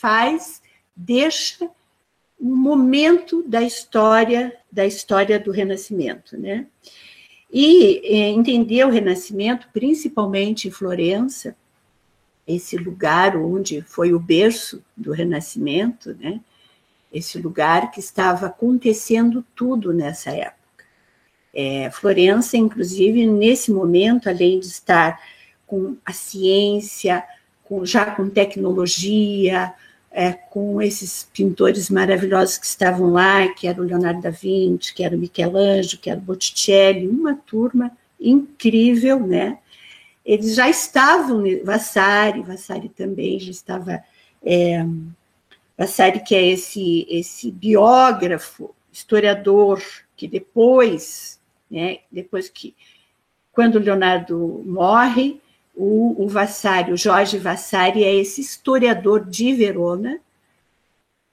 faz, deixa um momento da história da história do Renascimento, né? E é, entender o Renascimento, principalmente em Florença, esse lugar onde foi o berço do Renascimento, né? Esse lugar que estava acontecendo tudo nessa época. É, Florença, inclusive, nesse momento, além de estar com a ciência, com, já com tecnologia, é, com esses pintores maravilhosos que estavam lá, que era o Leonardo da Vinci, que era o Michelangelo, que era o Botticelli, uma turma incrível, né? Eles já estavam, Vassari, Vassari também já estava, é, Vassari que é esse, esse biógrafo, historiador, que depois, né, depois que, quando Leonardo morre, o, o Vassari, o Jorge Vassari, é esse historiador de Verona,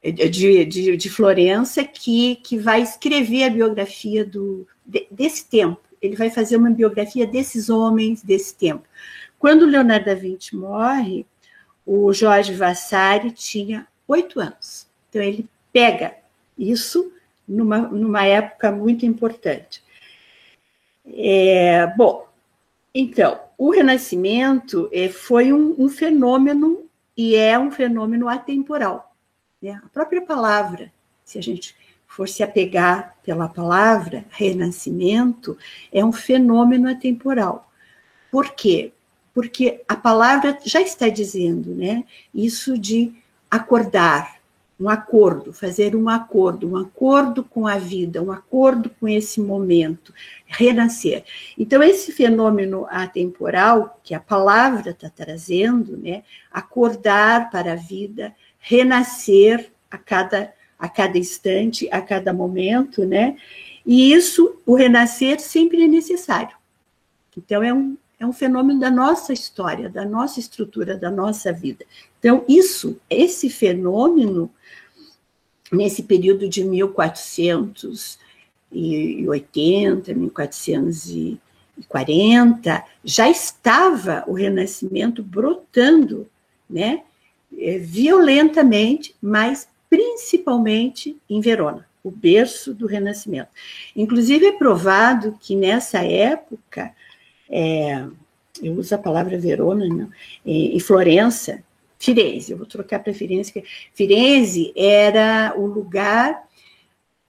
de, de, de, Florença, que, que vai escrever a biografia do, de, desse tempo. Ele vai fazer uma biografia desses homens desse tempo. Quando Leonardo da Vinci morre, o Jorge Vassari tinha oito anos. Então, ele pega isso numa, numa época muito importante. É, bom, então, o Renascimento é, foi um, um, fenômeno e é um fenômeno atemporal. Né? A própria palavra, se a gente for se apegar pela palavra renascimento, é um fenômeno atemporal. Por quê? Porque a palavra já está dizendo, né? Isso de acordar, um acordo, fazer um acordo, um acordo com a vida, um acordo com esse momento, renascer. Então, esse fenômeno atemporal que a palavra está trazendo, né, acordar para a vida, renascer a cada, a cada instante, a cada momento, né, e isso, o renascer, sempre é necessário. Então, é um, é um fenômeno da nossa história, da nossa estrutura, da nossa vida. Então, isso, esse fenômeno, nesse período de 1480, 1440, já estava o Renascimento brotando, né, é, violentamente, mas principalmente em Verona, o berço do Renascimento. Inclusive é provado que nessa época, é, eu uso a palavra Verona, não, em Florença, Firenze, eu vou trocar para Firenze. Firenze era o lugar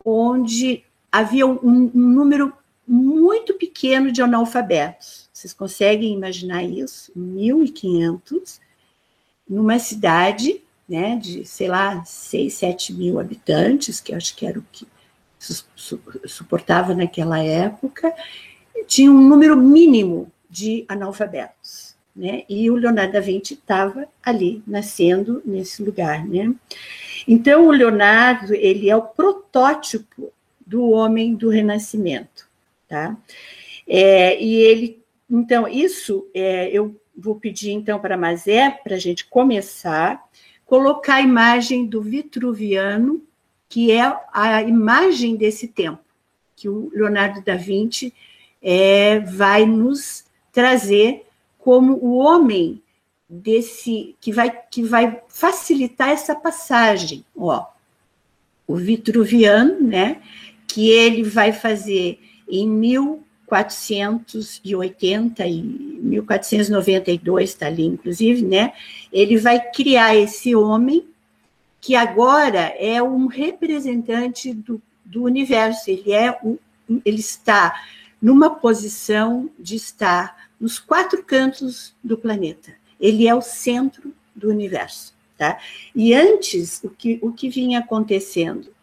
onde havia um, um, número muito pequeno de analfabetos. Vocês conseguem imaginar isso? 1.500, numa cidade né, de, sei lá, 6, 7 mil habitantes, que acho que era o que suportava naquela época, tinha um número mínimo de analfabetos né? E o Leonardo da Vinci estava ali, nascendo nesse lugar, né? Então, o Leonardo, ele é o protótipo do homem do Renascimento, tá? É, e ele, então, isso é, eu vou pedir, então, para Mazé, para a gente começar, colocar a imagem do Vitruviano, que é a imagem desse tempo, que o Leonardo da Vinci é, vai nos trazer como o homem desse que vai que vai facilitar essa passagem, ó. O Vitruviano, né, que ele vai fazer em 1480 e 1492 está ali inclusive, né? Ele vai criar esse homem que agora é um representante do, do universo, ele é ele está numa posição de estar nos quatro cantos do planeta. Ele é o centro do universo. Tá? E antes, o que, o que vinha acontecendo?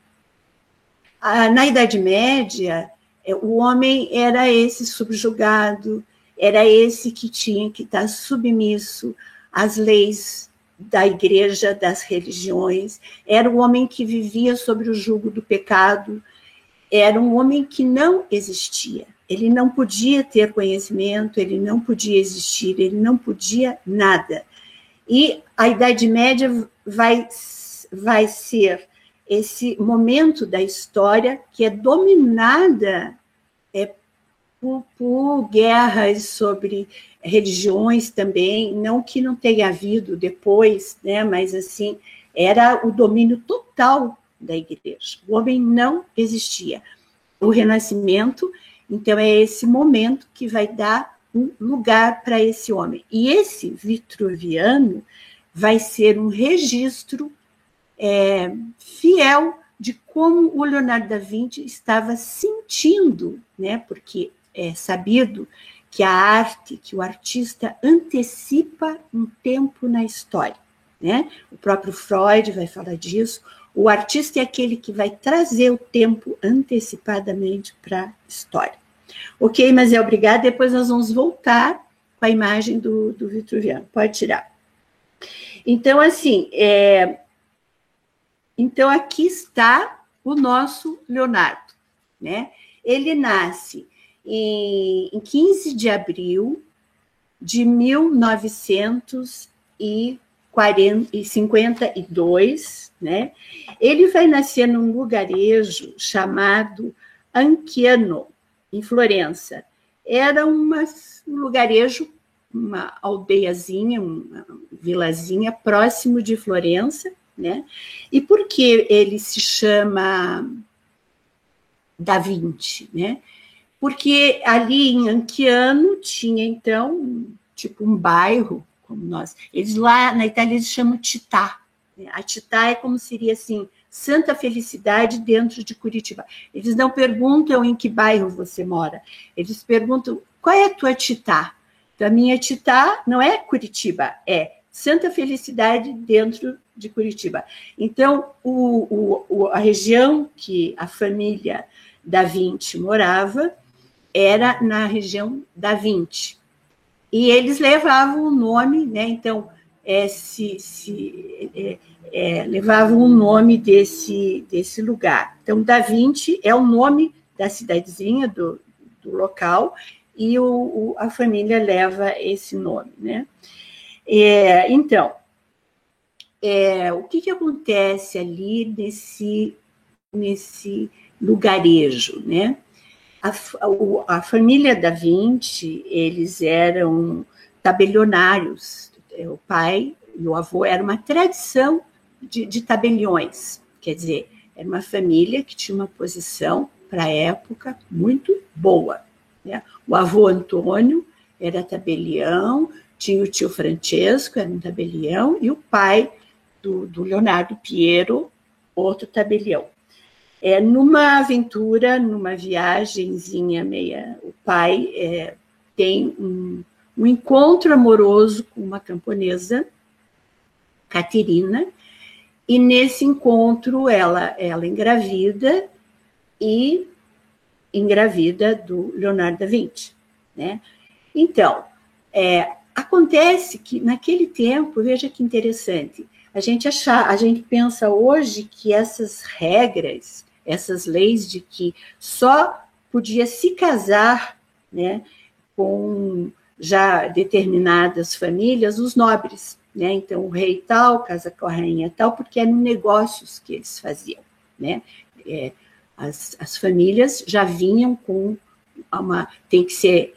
Ah, na Idade Média, é, o homem era esse subjugado, era esse que tinha que estar submisso às leis da igreja, das religiões, era o homem que vivia sobre o jugo do pecado, era um homem que não existia. Ele não podia ter conhecimento, ele não podia existir, ele não podia nada. E a Idade Média vai, vai ser esse momento da história que é dominada é, por, por guerras sobre religiões também, não que não tenha havido depois, né, mas assim, era o domínio total da igreja. O homem não existia. O renascimento, então, é esse momento que vai dar um lugar para esse homem. E esse vitruviano vai ser um registro é, fiel de como o Leonardo da Vinci estava sentindo, né? Porque é sabido que a arte, que o artista antecipa um tempo na história, né? O próprio Freud vai falar disso. O artista é aquele que vai trazer o tempo antecipadamente para a história. Ok, mas é obrigada. Depois nós vamos voltar com a imagem do, do Vitruviano. Pode tirar. Então, assim, é, então aqui está o nosso Leonardo, né? Ele nasce em, em 15 de abril de 1952, né? Ele vai nascer num lugarejo chamado Anchiano, em Florença. Era uma, um lugarejo, uma aldeiazinha, uma vilazinha próximo de Florença, né? E por que ele se chama Da Vinci, né? Porque ali em Anchiano tinha então tipo um bairro como nós. Eles lá na Itália eles chamam Titá. Né? A Titá é como seria assim Santa Felicidade dentro de Curitiba. Eles não perguntam em que bairro você mora. Eles perguntam qual é a tua Titá. Então, a minha Titá não é Curitiba, é Santa Felicidade dentro de Curitiba. Então, o, o, a região que a família da Vinci morava era na região da Vinci. E eles levavam o nome, né? Então, é, se, se é, é, levavam o nome desse, desse lugar. Então, Da Vinci é o nome da cidadezinha, do, do local, e o, o, a família leva esse nome, né? É, então, é, o que, que acontece ali nesse, nesse lugarejo, né? A, a, família da Vinci, eles eram tabelionários. O pai e o avô era uma tradição de, de tabeliões, quer dizer, era uma família que tinha uma posição para a época muito boa. Né? O avô Antônio era tabelião, tinha o tio Francesco, era um tabelião, e o pai do, do Leonardo Piero, outro tabelião. É, numa aventura, numa viagemzinha meia, o pai é, tem um, um, encontro amoroso com uma camponesa, Caterina, e nesse encontro ela, ela engravida e engravida do Leonardo da Vinci, né? Então, é, Acontece que naquele tempo, veja que interessante, a gente achar, a gente pensa hoje que essas regras, essas leis de que só podia se casar, né, com já determinadas famílias, os nobres, né? Então o rei tal casa com a rainha tal, porque eram negócios que eles faziam, né? É, as, as famílias já vinham com uma tem que ser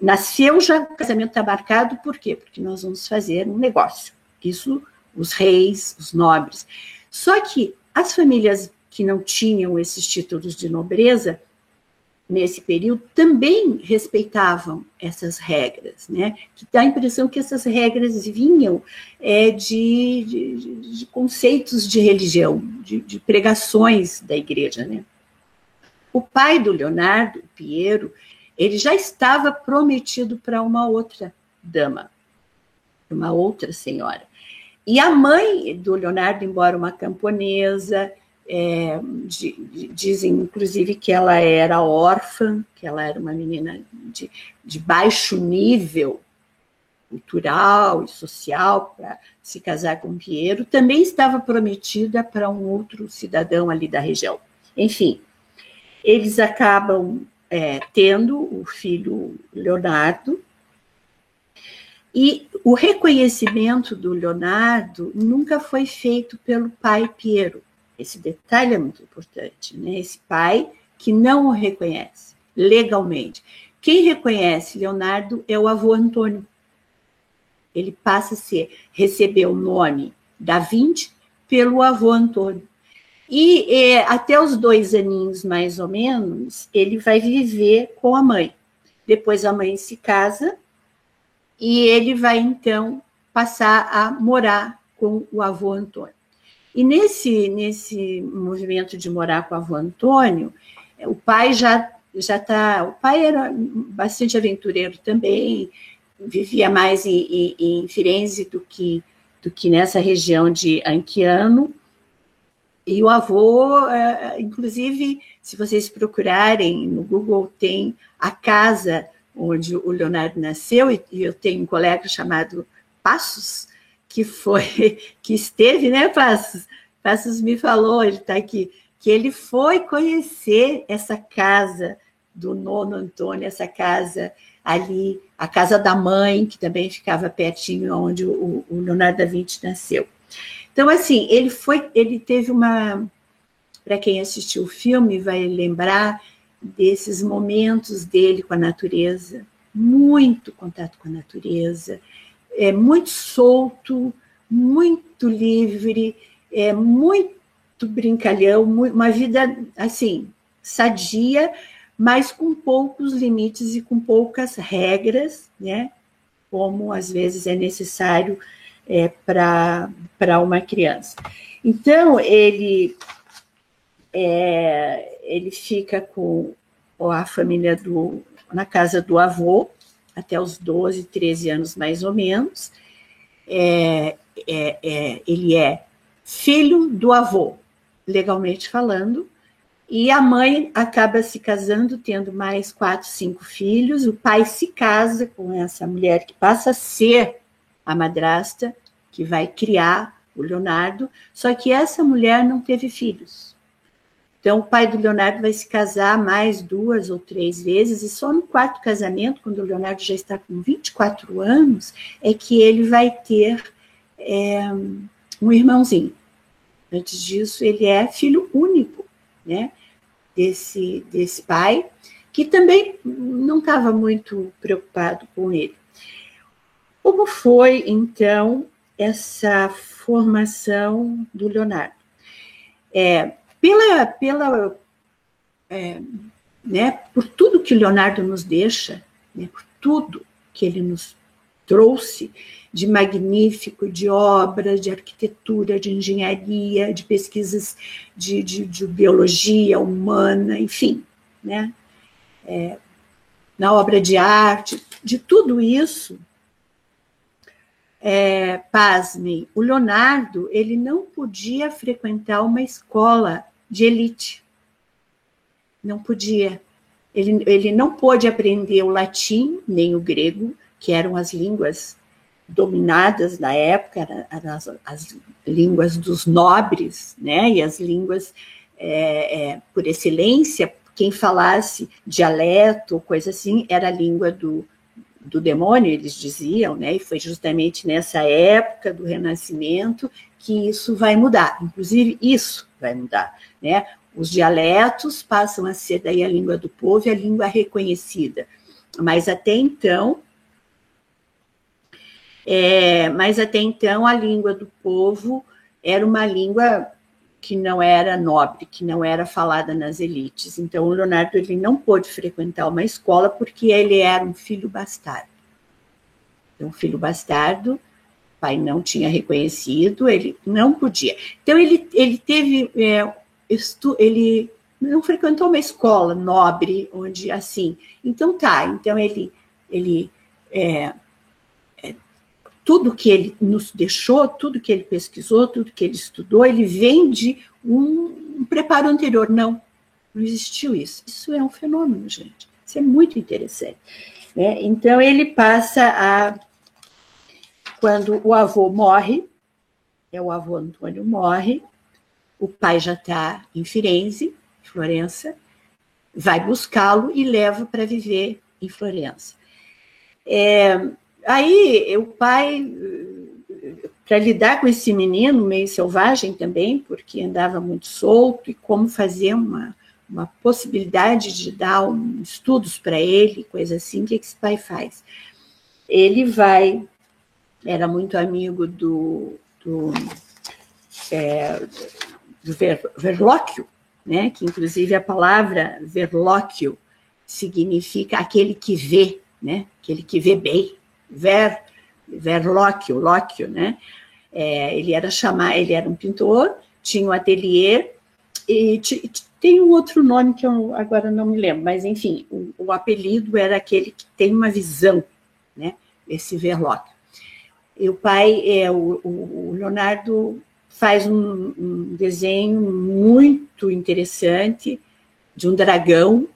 Nasceu já, o casamento está marcado, por quê? Porque nós vamos fazer um negócio. Isso, os reis, os nobres. Só que as famílias que não tinham esses títulos de nobreza, nesse período, também respeitavam essas regras, né? Que dá a impressão que essas regras vinham é, de, de, de conceitos de religião, de, de pregações da igreja, né? O pai do Leonardo, Piero, ele já estava prometido para uma outra dama, uma outra senhora. E a mãe do Leonardo, embora uma camponesa, é, dizem inclusive que ela era órfã, que ela era uma menina de, de baixo nível cultural e social para se casar com Piero, também estava prometida para um outro cidadão ali da região. Enfim, eles acabam é, tendo o filho Leonardo, e o reconhecimento do Leonardo nunca foi feito pelo pai Piero. Esse detalhe é muito importante, né? Esse pai que não o reconhece legalmente. Quem reconhece Leonardo é o avô Antônio. Ele passa a ser, receber o nome da Vinci pelo avô Antônio. E é, até os dois aninhos, mais ou menos, ele vai viver com a mãe. Depois a mãe se casa e ele vai, então, passar a morar com o avô Antônio. E nesse, nesse movimento de morar com o avô Antônio, o pai já já está. O pai era bastante aventureiro também, vivia mais em, em, em Firenze do que, do que nessa região de Anchiano. E o avô, é, inclusive, se vocês procurarem no Google, tem a casa onde o Leonardo nasceu, e eu tenho um colega chamado Passos, que foi, que esteve, né, Passos? Passos me falou, ele está aqui, que ele foi conhecer essa casa do nono Antônio, essa casa ali, a casa da mãe, que também ficava pertinho onde o, o Leonardo da Vinci nasceu. Então, assim, ele foi, ele teve uma, para quem assistiu o filme vai lembrar desses momentos dele com a natureza, muito contato com a natureza, é muito solto, muito livre, é muito brincalhão, uma vida assim sadia, mas com poucos limites e com poucas regras, né? Como às vezes é necessário é, para uma criança. Então, ele, é, ele fica com a família do, na casa do avô, até os 12, 13 anos mais ou menos. É, é, é, ele é filho do avô, legalmente falando, e a mãe acaba se casando, tendo mais quatro, cinco filhos. O pai se casa com essa mulher que passa a ser a madrasta, que vai criar o Leonardo. Só que essa mulher não teve filhos. Então, o pai do Leonardo vai se casar mais duas ou três vezes, e só no quarto casamento, quando o Leonardo já está com 24 anos, é que ele vai ter é, um irmãozinho. Antes disso, ele é filho único, né? desse, desse pai, que também não estava muito preocupado com ele. Como foi, então, essa formação do Leonardo? É, pela, pela, é, né, por tudo que Leonardo nos deixa, né, por tudo que ele nos trouxe de magnífico, de obras, de arquitetura, de engenharia, de pesquisas de, de, de biologia humana, enfim, né? É, na obra de arte, de tudo isso, é, pasmem, o Leonardo ele não podia frequentar uma escola de elite. Não podia. Ele, ele não pôde aprender o latim, nem o grego, que eram as línguas dominadas na época, eram as, as línguas dos nobres, né, e as línguas é, é, por excelência, quem falasse dialeto ou coisa assim, era a língua do, do demônio, eles diziam, né, e foi justamente nessa época do Renascimento que isso vai mudar, inclusive isso vai mudar, né, os dialetos passam a ser daí a língua do povo e a língua reconhecida, mas até então é, mas até então a língua do povo era uma língua que não era nobre, que não era falada nas elites. Então o Leonardo ele não pôde frequentar uma escola porque ele era um filho bastardo. Então, filho bastardo, o pai não tinha reconhecido, ele não podia. Então ele, ele teve é, estu, ele não frequentou uma escola nobre onde assim. Então tá, então ele ele é, tudo que ele nos deixou, tudo que ele pesquisou, tudo que ele estudou, ele vem de um, preparo anterior. Não, não existiu isso. Isso é um fenômeno, gente. Isso é muito interessante. Né? Então, ele passa a. Quando o avô morre, é o avô Antônio morre, o pai já está em Firenze, Florença, vai buscá-lo e leva para viver em Florença. É, Aí o pai, para lidar com esse menino meio selvagem também, porque andava muito solto, e como fazer uma, uma possibilidade de dar um, estudos para ele, coisa assim, o que esse pai faz? Ele vai, era muito amigo do, do é, do ver, verlóquio, né? que inclusive a palavra verlóquio significa aquele que vê, né? aquele que vê bem, ver, verlóquio, lóquio, né? É, ele era chamar, ele era um pintor, tinha um ateliê e tem um outro nome que eu agora não me lembro, mas enfim, o, o apelido era aquele que tem uma visão, né? Esse Verloc. E o pai, é, o, o Leonardo faz um, um, desenho muito interessante de um dragão.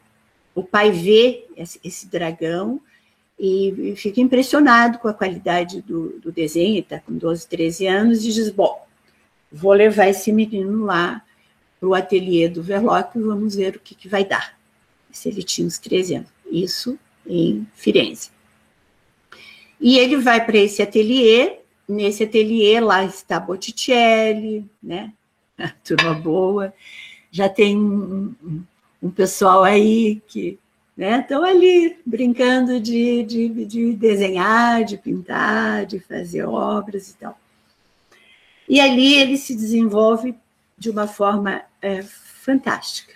O pai vê esse, esse dragão e, fica impressionado com a qualidade do, do desenho, está com 12, 13 anos, e diz: Bom, vou levar esse menino lá para o ateliê do Verloc e vamos ver o que, que vai dar. Se ele tinha uns 13 anos. Isso em Firenze. E ele vai para esse ateliê, nesse ateliê lá está Botticelli, né? A turma boa. Já tem um, um pessoal aí que estão né, ali brincando de, de, de desenhar, de pintar, de fazer obras e tal. E ali ele se desenvolve de uma forma é, fantástica.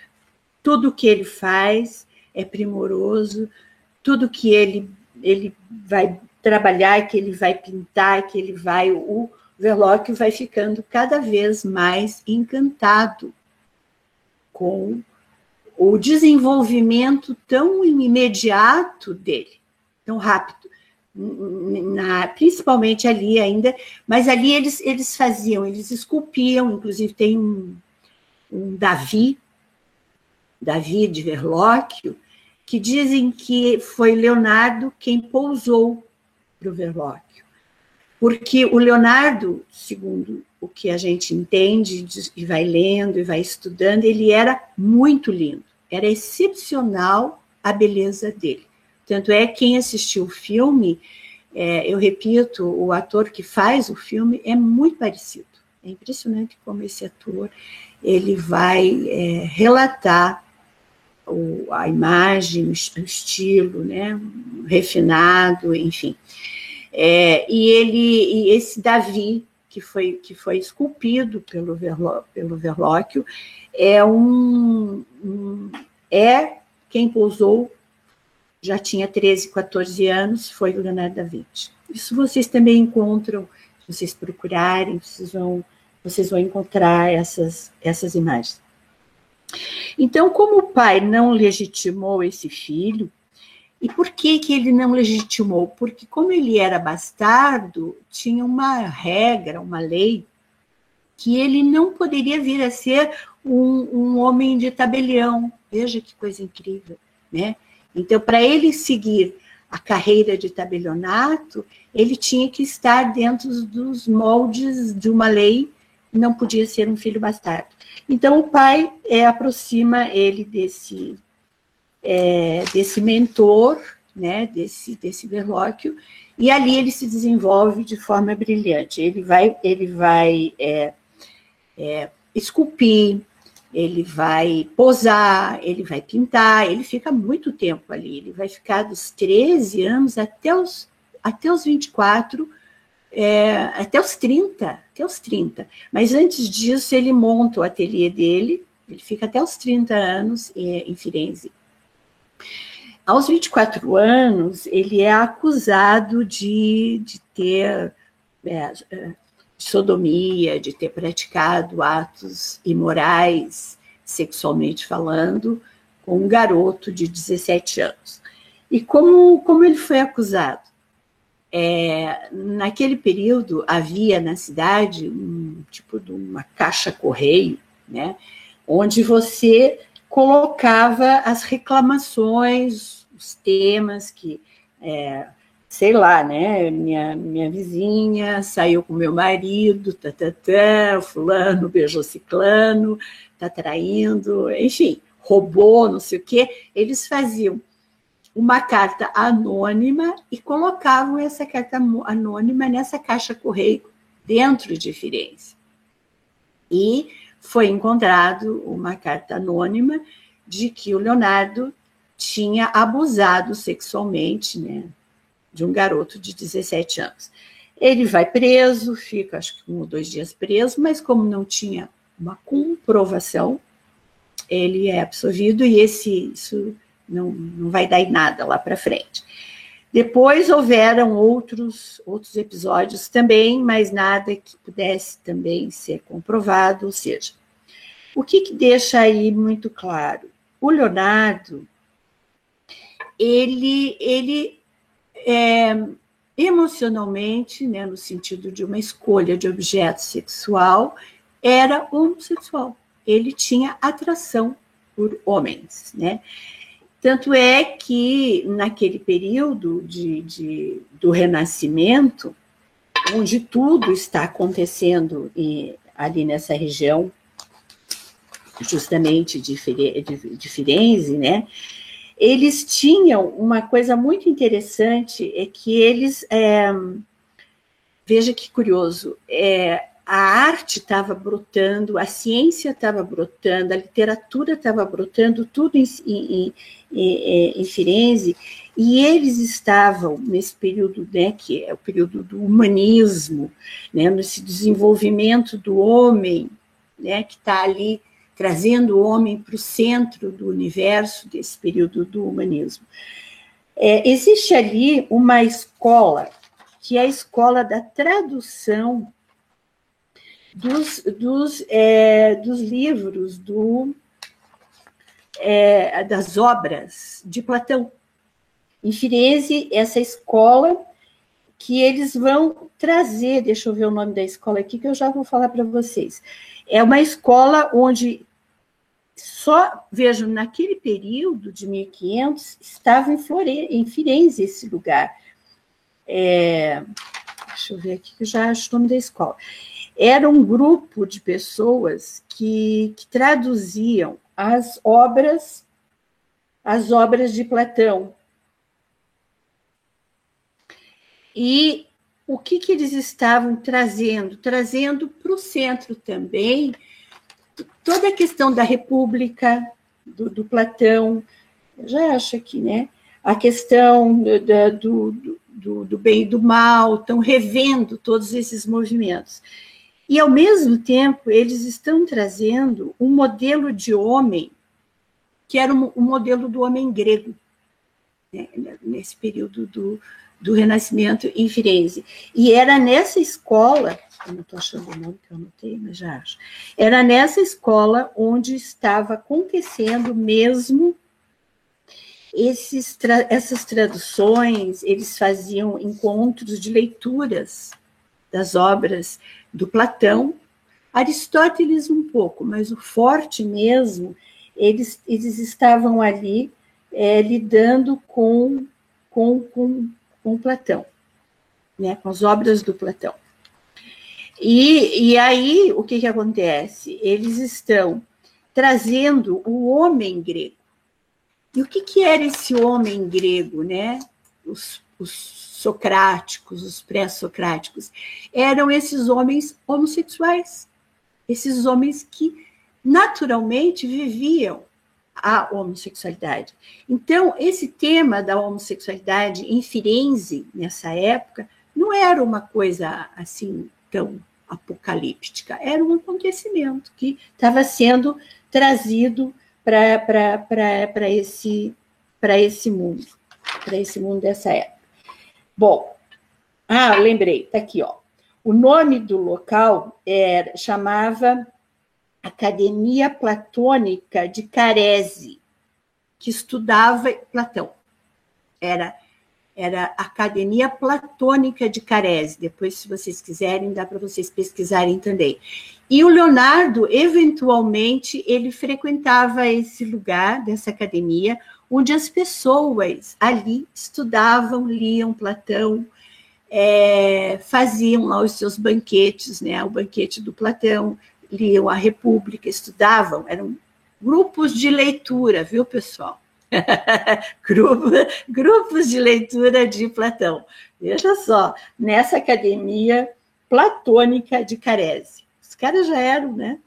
Tudo que ele faz é primoroso, tudo que ele, ele vai trabalhar, que ele vai pintar, que ele vai. O Verloc vai ficando cada vez mais encantado com o desenvolvimento tão imediato dele, tão rápido. Na, principalmente ali ainda, mas ali eles, eles faziam, eles esculpiam, inclusive tem um, um Davi, Davi de Verlóquio, que dizem que foi Leonardo quem pousou para o Verlóquio. Porque o Leonardo, segundo o que a gente entende e vai lendo e vai estudando, ele era muito lindo, era excepcional a beleza dele. Tanto é quem assistiu o filme, é, eu repito, o ator que faz o filme é muito parecido. É impressionante como esse ator ele vai é, relatar o, a imagem, o estilo, né, refinado, enfim. É, e ele, e esse Davi que foi que foi esculpido pelo Verlo, pelo Verlóquio é um, um é quem pousou já tinha 13, 14 anos, foi o Leonardo da Vinci. Isso vocês também encontram, se vocês procurarem, vocês vão vocês vão encontrar essas, essas imagens. Então, como o pai não legitimou esse filho, e por que, que ele não legitimou? Porque, como ele era bastardo, tinha uma regra, uma lei, que ele não poderia vir a ser um, um homem de tabelião. Veja que coisa incrível, né? Então, para ele seguir a carreira de tabelionato, ele tinha que estar dentro dos moldes de uma lei não podia ser um filho bastardo. Então, o pai é, aproxima ele desse, é, desse mentor, né, desse, desse Verlóquio, e ali ele se desenvolve de forma brilhante. Ele vai, ele vai é, é, esculpir, ele vai posar, ele vai pintar, ele fica muito tempo ali, ele vai ficar dos 13 anos até os, até os 24 é, até os 30, até os 30. Mas antes disso, ele monta o ateliê dele, ele fica até os 30 anos em Firenze. Aos 24 anos, ele é acusado de, de ter é, de sodomia, de ter praticado atos imorais, sexualmente falando, com um garoto de 17 anos. E como, como ele foi acusado? É, naquele período havia na cidade um tipo de uma caixa correio, né, onde você colocava as reclamações, os temas que, é, sei lá, né, minha, minha vizinha saiu com meu marido, tá, tá, tá, fulano beijou ciclano, tá traindo, enfim, roubou, não sei o quê, eles faziam uma carta anônima e colocavam essa carta anônima nessa caixa correio dentro de Firenze. E foi encontrado uma carta anônima de que o Leonardo tinha abusado sexualmente né, de um garoto de 17 anos. Ele vai preso, fica acho que um ou dois dias preso, mas como não tinha uma comprovação, ele é absolvido e esse isso não, não vai dar em nada lá para frente. Depois houveram outros, outros episódios também, mas nada que pudesse também ser comprovado, ou seja, o que, que deixa aí muito claro? O Leonardo, ele, ele é, emocionalmente, né, no sentido de uma escolha de objeto sexual, era homossexual. Ele tinha atração por homens, né? Tanto é que, naquele período de, de do Renascimento, onde tudo está acontecendo e, ali nessa região, justamente de, de Firenze, né? Eles tinham uma coisa muito interessante, é que eles, é, veja que curioso, é, a arte estava brotando, a ciência estava brotando, a literatura estava brotando, tudo em, em, em, em, Firenze, e eles estavam nesse período, né, que é o período do humanismo, né, nesse desenvolvimento do homem, né, que está ali trazendo o homem para o centro do universo desse período do humanismo. É, existe ali uma escola, que é a escola da tradução dos, dos, é, dos livros, do, é, das obras de Platão. Em Firenze, essa escola que eles vão trazer, deixa eu ver o nome da escola aqui, que eu já vou falar para vocês. É uma escola onde só, vejam, naquele período de 1500, estava em, Flore, em Firenze esse lugar. É, deixa eu ver aqui, que eu já acho o nome da escola era um grupo de pessoas que, que traduziam as obras, as obras de Platão. E o que, que eles estavam trazendo? Trazendo para o centro também toda a questão da República, do, do Platão, já acho aqui, né? A questão do, do, do, do bem e do mal, estão revendo todos esses movimentos. E, ao mesmo tempo, eles estão trazendo um modelo de homem que era um, um modelo do homem grego, né, nesse período do, do Renascimento em Firenze. E era nessa escola, eu não estou achando o nome que eu anotei, mas já acho, era nessa escola onde estava acontecendo mesmo esses, tra essas traduções, eles faziam encontros de leituras das obras do Platão, Aristóteles um pouco, mas o forte mesmo, eles, eles estavam ali é, lidando com, com, com, com Platão, né, com as obras do Platão. E, e aí, o que, que acontece? Eles estão trazendo o homem grego. E o que, que era esse homem grego, né? Os, os socráticos, os pré-socráticos, eram esses homens homossexuais, esses homens que naturalmente viviam a homossexualidade. Então, esse tema da homossexualidade em Firenze, nessa época, não era uma coisa assim tão apocalíptica, era um acontecimento que estava sendo trazido para esse, esse mundo, para esse mundo dessa época. Bom, ah, lembrei, tá aqui, ó. O nome do local era, chamava Academia Platônica de Carese, que estudava Platão. Era era Academia Platônica de Carese. Depois, se vocês quiserem, dá para vocês pesquisarem também. E o Leonardo, eventualmente, ele frequentava esse lugar dessa academia, onde as pessoas ali estudavam, liam Platão, é, faziam lá os seus banquetes, né, o banquete do Platão, liam a República, estudavam, eram grupos de leitura, viu, pessoal? Grupo, grupos de leitura de Platão. Veja só, nessa academia platônica de Carese. Os caras já eram, né?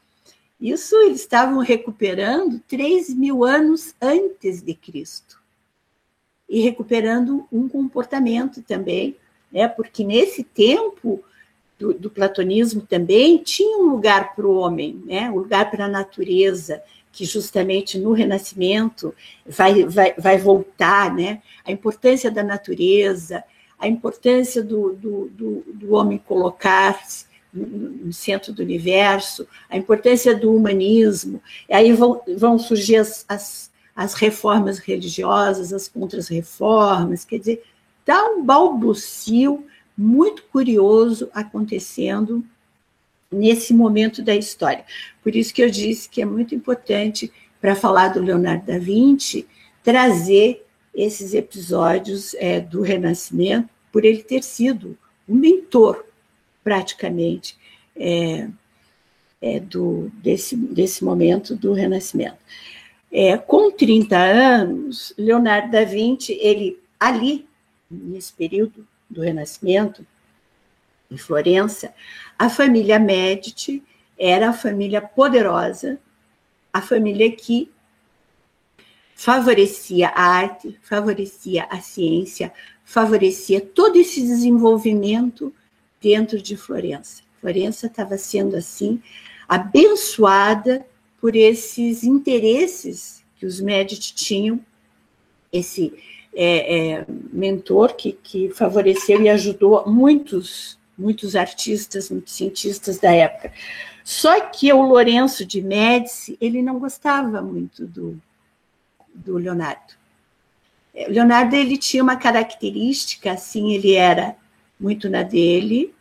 Isso eles estavam recuperando 3 mil anos antes de Cristo. E recuperando um comportamento também né? porque nesse tempo do, do platonismo também tinha um lugar para o homem, né? um lugar para a natureza, que justamente no Renascimento vai, vai, vai voltar, né? a importância da natureza, a importância do, do, do, do homem colocar-se no centro do universo, a importância do humanismo, e aí vão, vão surgir as, as, as reformas religiosas, as contras-reformas, quer dizer, está um balbucio muito curioso acontecendo nesse momento da história. Por isso que eu disse que é muito importante, para falar do Leonardo da Vinci, trazer esses episódios é, do Renascimento, por ele ter sido um mentor, praticamente, é, é, do, desse, desse momento do Renascimento. É, com 30 anos, Leonardo da Vinci, ele ali, nesse período do Renascimento, em Florença, a família Medici era a família poderosa, a família que favorecia a arte, favorecia a ciência, favorecia todo esse desenvolvimento dentro de Florença. Florença estava sendo assim abençoada por esses interesses que os Medici tinham, esse é, é, mentor que, que favoreceu e ajudou muitos, muitos artistas, muitos cientistas da época. Só que o Lourenço de Médici, ele não gostava muito do, do Leonardo. É, Leonardo ele tinha uma característica, assim, ele era muito na dele,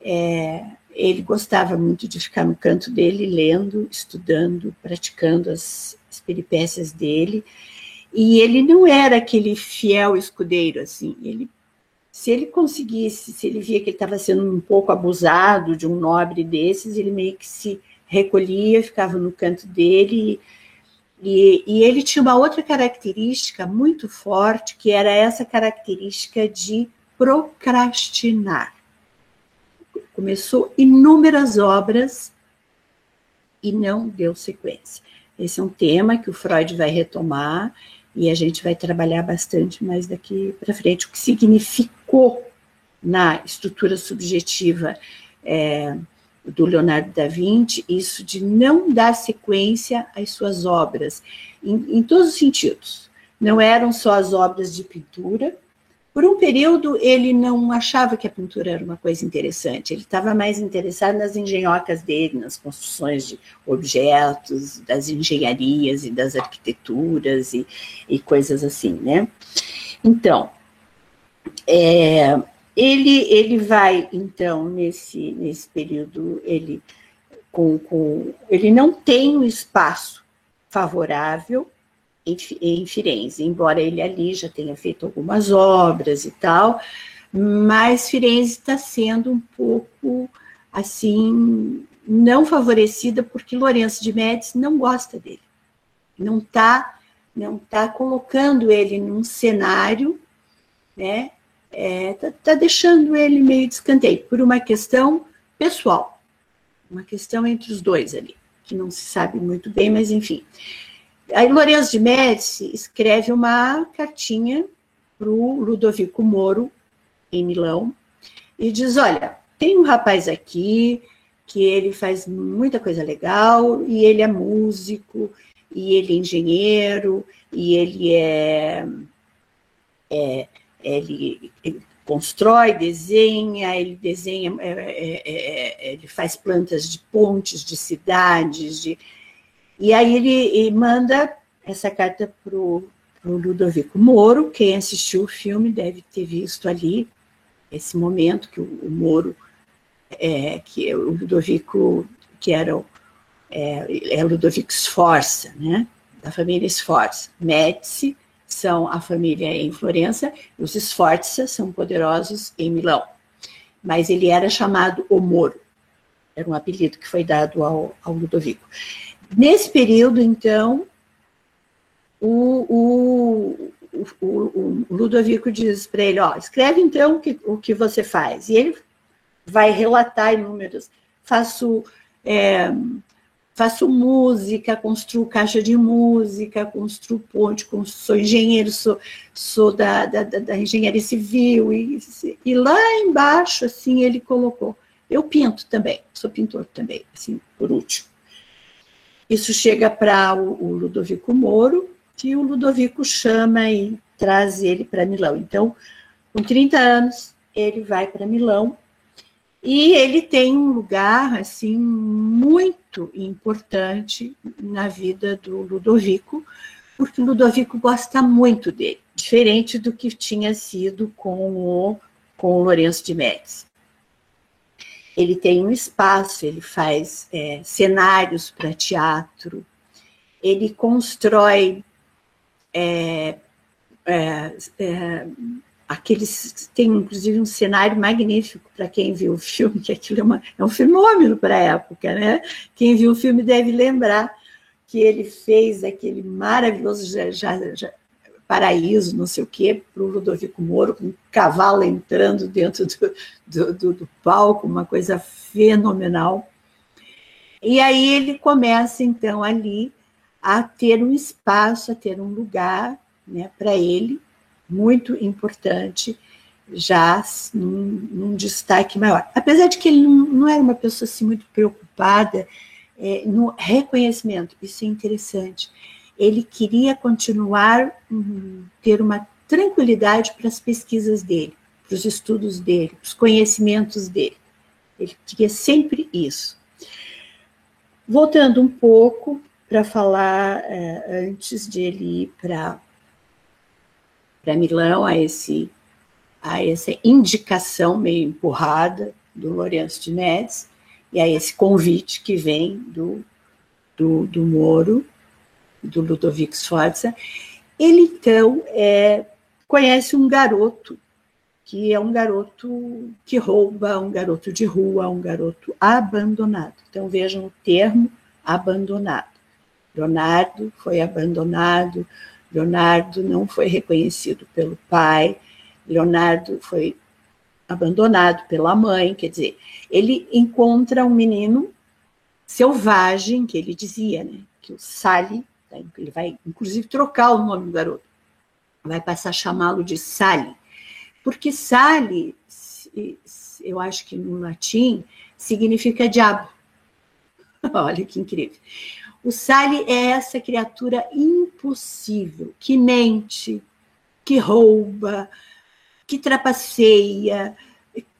é, ele gostava muito de ficar no canto dele, lendo, estudando, praticando as, as peripécias dele, e ele não era aquele fiel escudeiro, assim, ele se ele conseguisse, se ele via que ele estava sendo um pouco abusado de um nobre desses, ele meio que se recolhia, ficava no canto dele. E, e, ele tinha uma outra característica muito forte, que era essa característica de procrastinar. Começou inúmeras obras e não deu sequência. Esse é um tema que o Freud vai retomar e a gente vai trabalhar bastante mais daqui para frente. O que significou na estrutura subjetiva é, do Leonardo da Vinci, isso de não dar sequência às suas obras, em, em todos os sentidos. Não eram só as obras de pintura. Por um período, ele não achava que a pintura era uma coisa interessante, ele estava mais interessado nas engenhocas dele, nas construções de objetos, das engenharias e das arquiteturas e, e coisas assim, né? Então, é, ele, ele vai, então, nesse, nesse período, ele, com, com, ele não tem um espaço favorável em, Firenze, embora ele ali já tenha feito algumas obras e tal, mas Firenze está sendo um pouco, assim, não favorecida porque Lourenço de Médici não gosta dele, não está não tá colocando ele num cenário, né, é, tá, tá deixando ele meio de escanteio, por uma questão pessoal, uma questão entre os dois ali, que não se sabe muito bem, mas enfim. Aí Lourenço de Médici escreve uma cartinha para o Ludovico Moro, em Milão, e diz: Olha, tem um rapaz aqui que ele faz muita coisa legal, e ele é músico, e ele é engenheiro, e ele é, é ele, ele constrói, desenha, ele desenha, é, é, é, ele faz plantas de pontes, de cidades, de... e aí ele, manda essa carta para o Ludovico Moro, quem assistiu o filme deve ter visto ali esse momento que o, o Moro, é, que o Ludovico, que era o, é, é Ludovico Sforza, né, da família Sforza, Médici, são a família em Florença, os Sforza são poderosos em Milão. Mas ele era chamado O Moro, era um apelido que foi dado ao, ao Ludovico. Nesse período, então, o, o, o, o Ludovico diz para ele: ó, escreve então o que, o que você faz. E ele vai relatar inúmeros. Faço. É, faço música, construo caixa de música, construo ponte, sou engenheiro, sou, sou da, da, da engenharia civil, e, e lá embaixo, assim, ele colocou, eu pinto também, sou pintor também, assim, por último. Isso chega para o, o Ludovico Moro, que o Ludovico chama e traz ele para Milão. Então, com 30 anos, ele vai para Milão e ele tem um lugar assim muito importante na vida do Ludovico, porque o Ludovico gosta muito dele, diferente do que tinha sido com o, com o Lourenço de Médici. Ele tem um espaço, ele faz é, cenários para teatro, ele constrói é, é, é aqueles tem inclusive um cenário magnífico para quem viu o filme, que aquilo é, uma, é um fenômeno para a época, né? Quem viu o filme deve lembrar que ele fez aquele maravilhoso já, já, já, paraíso, não sei o quê, para o Ludovico Moro, com um cavalo entrando dentro do, do, do, do palco, uma coisa fenomenal. E aí ele começa, então, ali a ter um espaço, a ter um lugar né, para ele, muito importante, já num, num, destaque maior. Apesar de que ele não, era uma pessoa assim, muito preocupada é, no reconhecimento, isso é interessante. Ele queria continuar, um, ter uma tranquilidade para as pesquisas dele, para os estudos dele, para os conhecimentos dele. Ele queria sempre isso. Voltando um pouco para falar é, antes de ele ir para para Milão, a, esse, a essa indicação meio empurrada do Lourenço de Médici, e a esse convite que vem do, do, do Moro, do Ludovico Sforza. Ele, então, é, conhece um garoto, que é um garoto que rouba, um garoto de rua, um garoto abandonado. Então, vejam o termo abandonado. Leonardo foi abandonado, Leonardo não foi reconhecido pelo pai, Leonardo foi abandonado pela mãe, quer dizer, ele encontra um menino selvagem, que ele dizia, né, que o Sally, ele vai inclusive trocar o nome do garoto, vai passar a chamá-lo de Sally, porque Sally, eu acho que no latim, significa diabo. Olha que incrível. O Sally é essa criatura impossível que mente, que rouba, que trapaceia,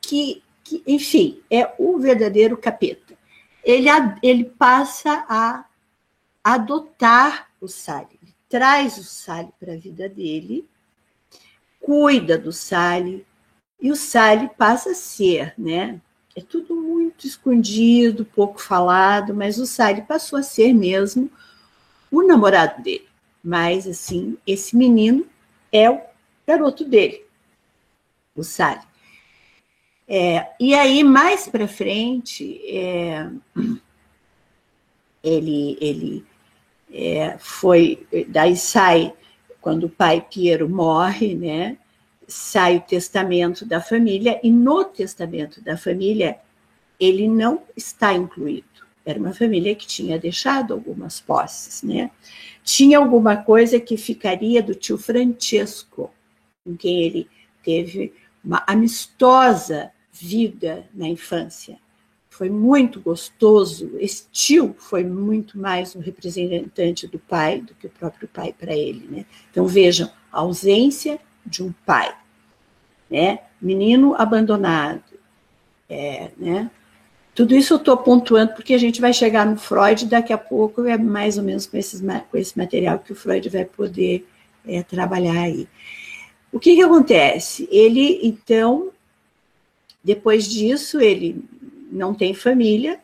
que, que enfim, é o verdadeiro capeta. Ele, ele passa a adotar o Sally, ele traz o Sally para a vida dele, cuida do Sally, e o Sally passa a ser, né, é tudo muito escondido, pouco falado, mas o Sally passou a ser mesmo o namorado dele. Mas, assim, esse menino é o garoto dele, o Sally. É, e aí, mais para frente, é, ele, ele é, foi, daí sai, quando o pai Piero morre, né, sai o testamento da família, e no testamento da família ele não está incluído. Era uma família que tinha deixado algumas posses, né? Tinha alguma coisa que ficaria do tio Francesco, com quem ele teve uma amistosa vida na infância. Foi muito gostoso. Esse tio foi muito mais um representante do pai do que o próprio pai para ele, né? Então vejam, a ausência de um pai, né? Menino abandonado, é, né? Tudo isso eu estou pontuando porque a gente vai chegar no Freud daqui a pouco, é mais ou menos com, esses, com esse material que o Freud vai poder é, trabalhar aí. O que, que acontece? Ele, então, depois disso, ele não tem família,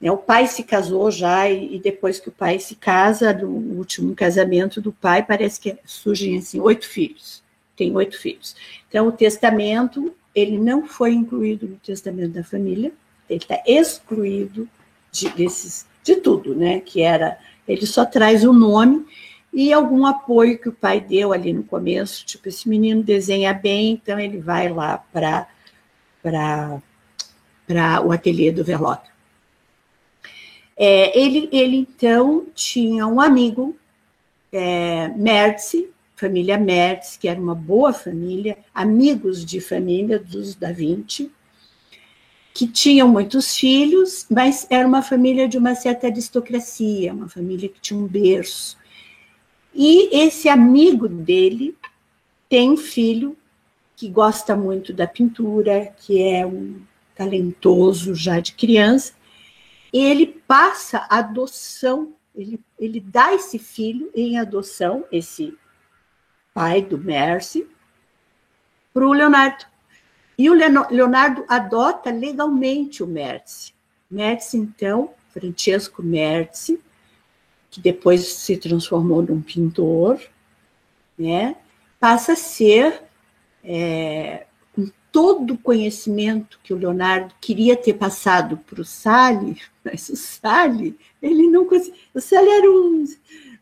né? o pai se casou já, e, e, depois que o pai se casa, no último casamento do pai, parece que surgem assim, oito filhos tem oito filhos. Então, o testamento, ele não foi incluído no testamento da família, ele está excluído de, desses, de tudo, né? Que era, ele só traz o nome e algum apoio que o pai deu ali no começo, tipo, esse menino desenha bem, então ele vai lá para para o ateliê do Verlota. É, ele, ele, então, tinha um amigo, é, Mertz, família Mertz, que era uma boa família, amigos de família dos Da Vinci, que tinham muitos filhos, mas era uma família de uma certa aristocracia, uma família que tinha um berço. E esse amigo dele tem um filho que gosta muito da pintura, que é um talentoso já de criança, ele passa a adoção, ele, ele dá esse filho em adoção, esse pai do Mercy, para o Leonardo. E o Leonardo adota legalmente o Mercy. Mercy, então, Francesco Mercy, que depois se transformou num pintor, né, passa a ser é, todo o conhecimento que o Leonardo queria ter passado para o Sally, mas o Sally, ele não conseguia. O Sally era um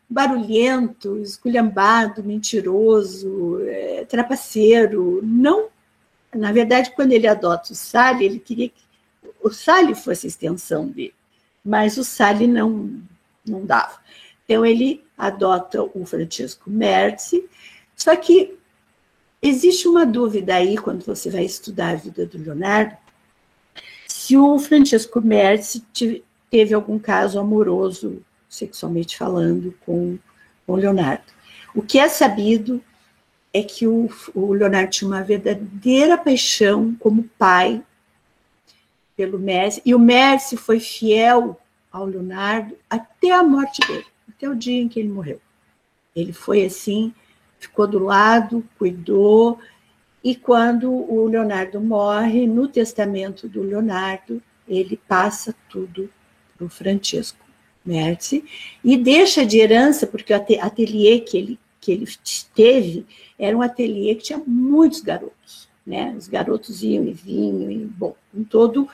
barulhento, esculhambado, mentiroso, é, trapaceiro. Não, na verdade, quando ele adota o Sally, ele queria que o Sally fosse a extensão dele, mas o Sally não, não dava. Então ele adota o Francisco Merzi, só que Existe uma dúvida aí, quando você vai estudar a vida do Leonardo, se o Francesco Merz teve algum caso amoroso, sexualmente falando, com o Leonardo. O que é sabido é que o, o Leonardo tinha uma verdadeira paixão como pai pelo Messi, e o Messi foi fiel ao Leonardo até a morte dele, até o dia em que ele morreu. Ele foi assim ficou do lado, cuidou, e quando o Leonardo morre, no testamento do Leonardo, ele passa tudo para o Francisco Merzi e deixa de herança, porque o ateliê que ele, que ele teve era um ateliê que tinha muitos garotos, né? Os garotos iam e vinham, e, bom, com todo,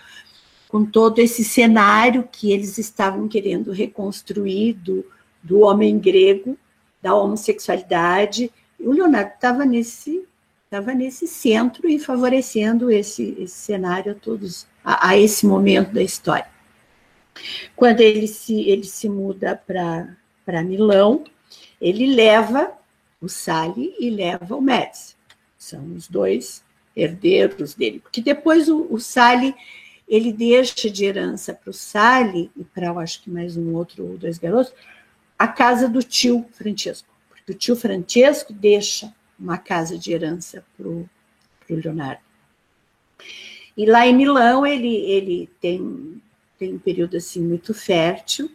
com todo esse cenário que eles estavam querendo reconstruir do, do homem grego, da homossexualidade, o Leonardo estava nesse estava nesse centro e favorecendo esse, esse cenário a todos a, a, esse momento da história. Quando ele se ele se muda para para Milão, ele leva o Sali e leva o Médici. São os dois herdeiros dele, porque depois o, o Sali ele deixa de herança para o Sali e para, acho que mais um outro ou dois garotos, a casa do tio Francisco o tio Francesco deixa uma casa de herança para o Leonardo. E lá em Milão ele, ele tem, tem um período assim muito fértil,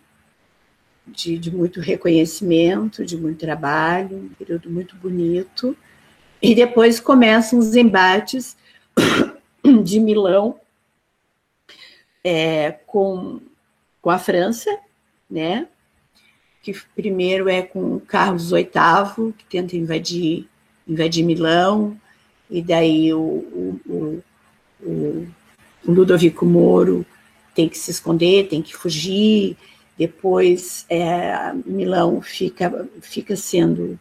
de, de muito reconhecimento, de muito trabalho, um período muito bonito. E depois começam os embates de Milão é, com, com a França, né? Que primeiro é com Carlos VIII, que tenta invadir, invadir Milão, e daí o, o, o, o Ludovico Moro tem que se esconder, tem que fugir, depois é, Milão fica, fica sendo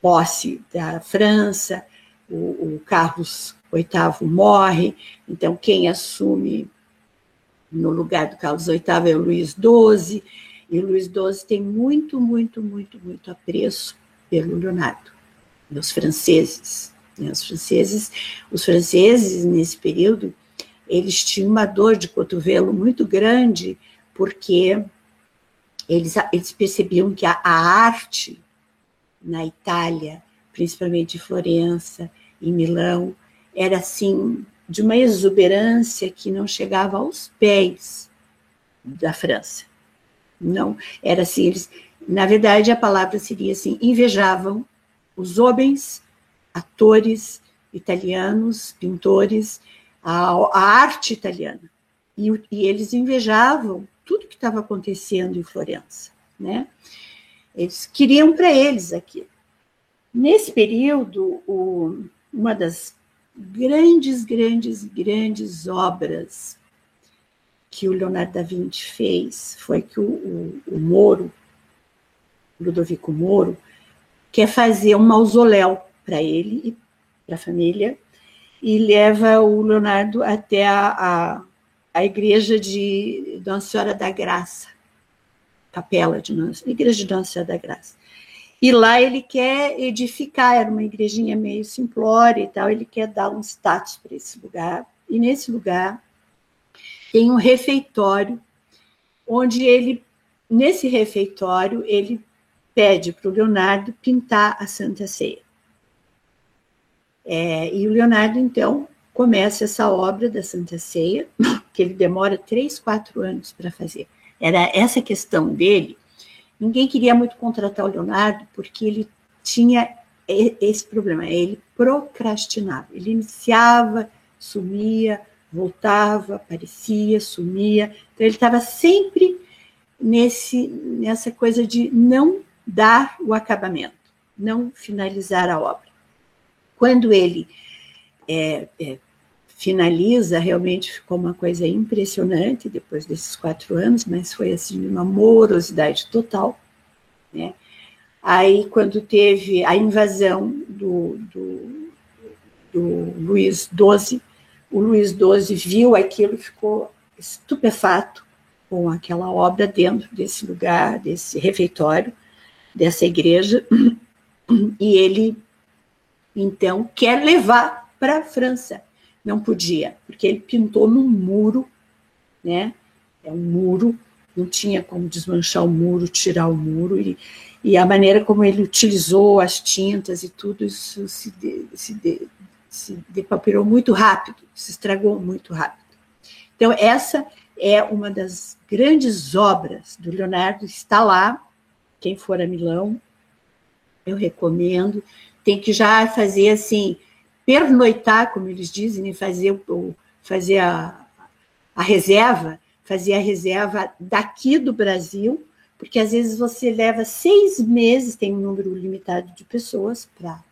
posse da França, o, Carlos VIII morre, então quem assume no lugar do Carlos VIII é o Luís XII, e Luiz XII tem muito, muito, muito, muito apreço pelo Leonardo, os franceses. Né? Os franceses, os franceses nesse período, eles tinham uma dor de cotovelo muito grande, porque eles, eles percebiam que a, a arte na Itália, principalmente em Florença, em Milão, era assim de uma exuberância que não chegava aos pés da França. Não, era assim, eles, na verdade a palavra seria assim, invejavam os homens, atores italianos, pintores, a, a arte italiana. E, e, eles invejavam tudo que estava acontecendo em Florença, né? Eles queriam para eles aquilo. Nesse período, o, uma das grandes, grandes, grandes obras que o Leonardo da Vinci fez foi que o, o, o Moro, Ludovico Moro, quer fazer um mausoléu para ele e para a família e leva o Leonardo até a, a, a igreja de Nossa Senhora da Graça, capela de Nossa, igreja de Nossa Senhora da Graça. E lá ele quer edificar, era uma igrejinha meio simplória e tal, ele quer dar um status para esse lugar. E nesse lugar tem um refeitório, onde ele, nesse refeitório, ele pede para o Leonardo pintar a Santa Ceia. É, e o Leonardo, então, começa essa obra da Santa Ceia, que ele demora três, quatro anos para fazer. Era essa questão dele Ninguém queria muito contratar o Leonardo porque ele tinha esse problema, ele procrastinava. Ele iniciava, sumia, voltava, aparecia, sumia. Então ele estava sempre nesse nessa coisa de não dar o acabamento, não finalizar a obra. Quando ele é, é, finaliza, realmente ficou uma coisa impressionante depois desses quatro anos, mas foi assim uma morosidade total, né? Aí quando teve a invasão do, do, do Luiz XII, o Luiz XII viu aquilo e ficou estupefato com aquela obra dentro desse lugar, desse refeitório, dessa igreja, e ele então quer levar para a França. Não podia, porque ele pintou num muro, né? É um muro, não tinha como desmanchar o muro, tirar o muro, e, e a maneira como ele utilizou as tintas e tudo, isso se, de, se, de, se depapirou muito rápido, se estragou muito rápido. Então, essa é uma das grandes obras do Leonardo, está lá, quem for a Milão, eu recomendo, tem que já fazer assim, pernoitar, como eles dizem, fazer, fazer a, a reserva, fazer a reserva daqui do Brasil, porque às vezes você leva seis meses, tem um número limitado de pessoas para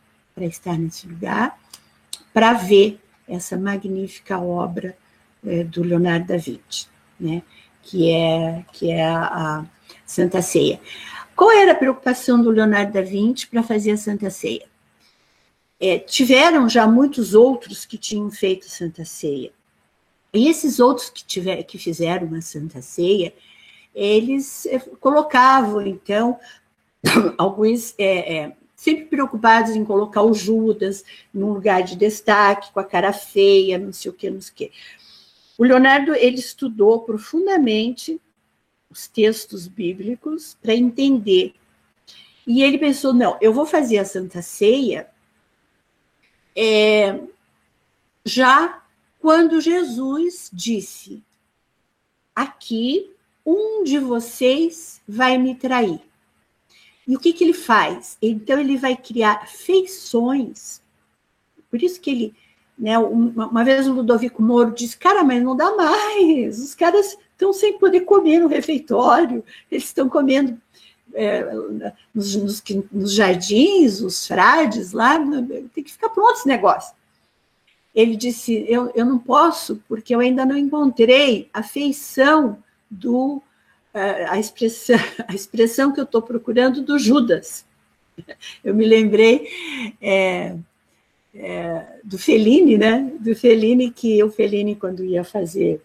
estar nesse lugar, para ver essa magnífica obra é, do Leonardo da Vinci, né? que é, que é a, a Santa Ceia. Qual era a preocupação do Leonardo da Vinci para fazer a Santa Ceia? É, tiveram já muitos outros que tinham feito Santa Ceia. E esses outros que, tiver, que fizeram uma Santa Ceia, eles é, colocavam, então, alguns é, é, sempre preocupados em colocar o Judas num lugar de destaque, com a cara feia, não sei o que, não sei o que. O Leonardo, ele estudou profundamente os textos bíblicos para entender. E ele pensou, não, eu vou fazer a Santa Ceia é, já quando Jesus disse: Aqui um de vocês vai me trair. E o que, que ele faz? Então, ele vai criar feições. Por isso que ele. Né, uma, uma vez o Ludovico Moro disse: Cara, mas não dá mais. Os caras estão sem poder comer no refeitório, eles estão comendo é, nos, nos, nos, jardins, os frades lá, tem que ficar pronto esse negócio. Ele disse: eu, eu não posso, porque eu ainda não encontrei a feição do. A expressão, a expressão que eu estou procurando do Judas. Eu me lembrei é, é, do Fellini, né? Do Fellini, que o Fellini, quando ia fazer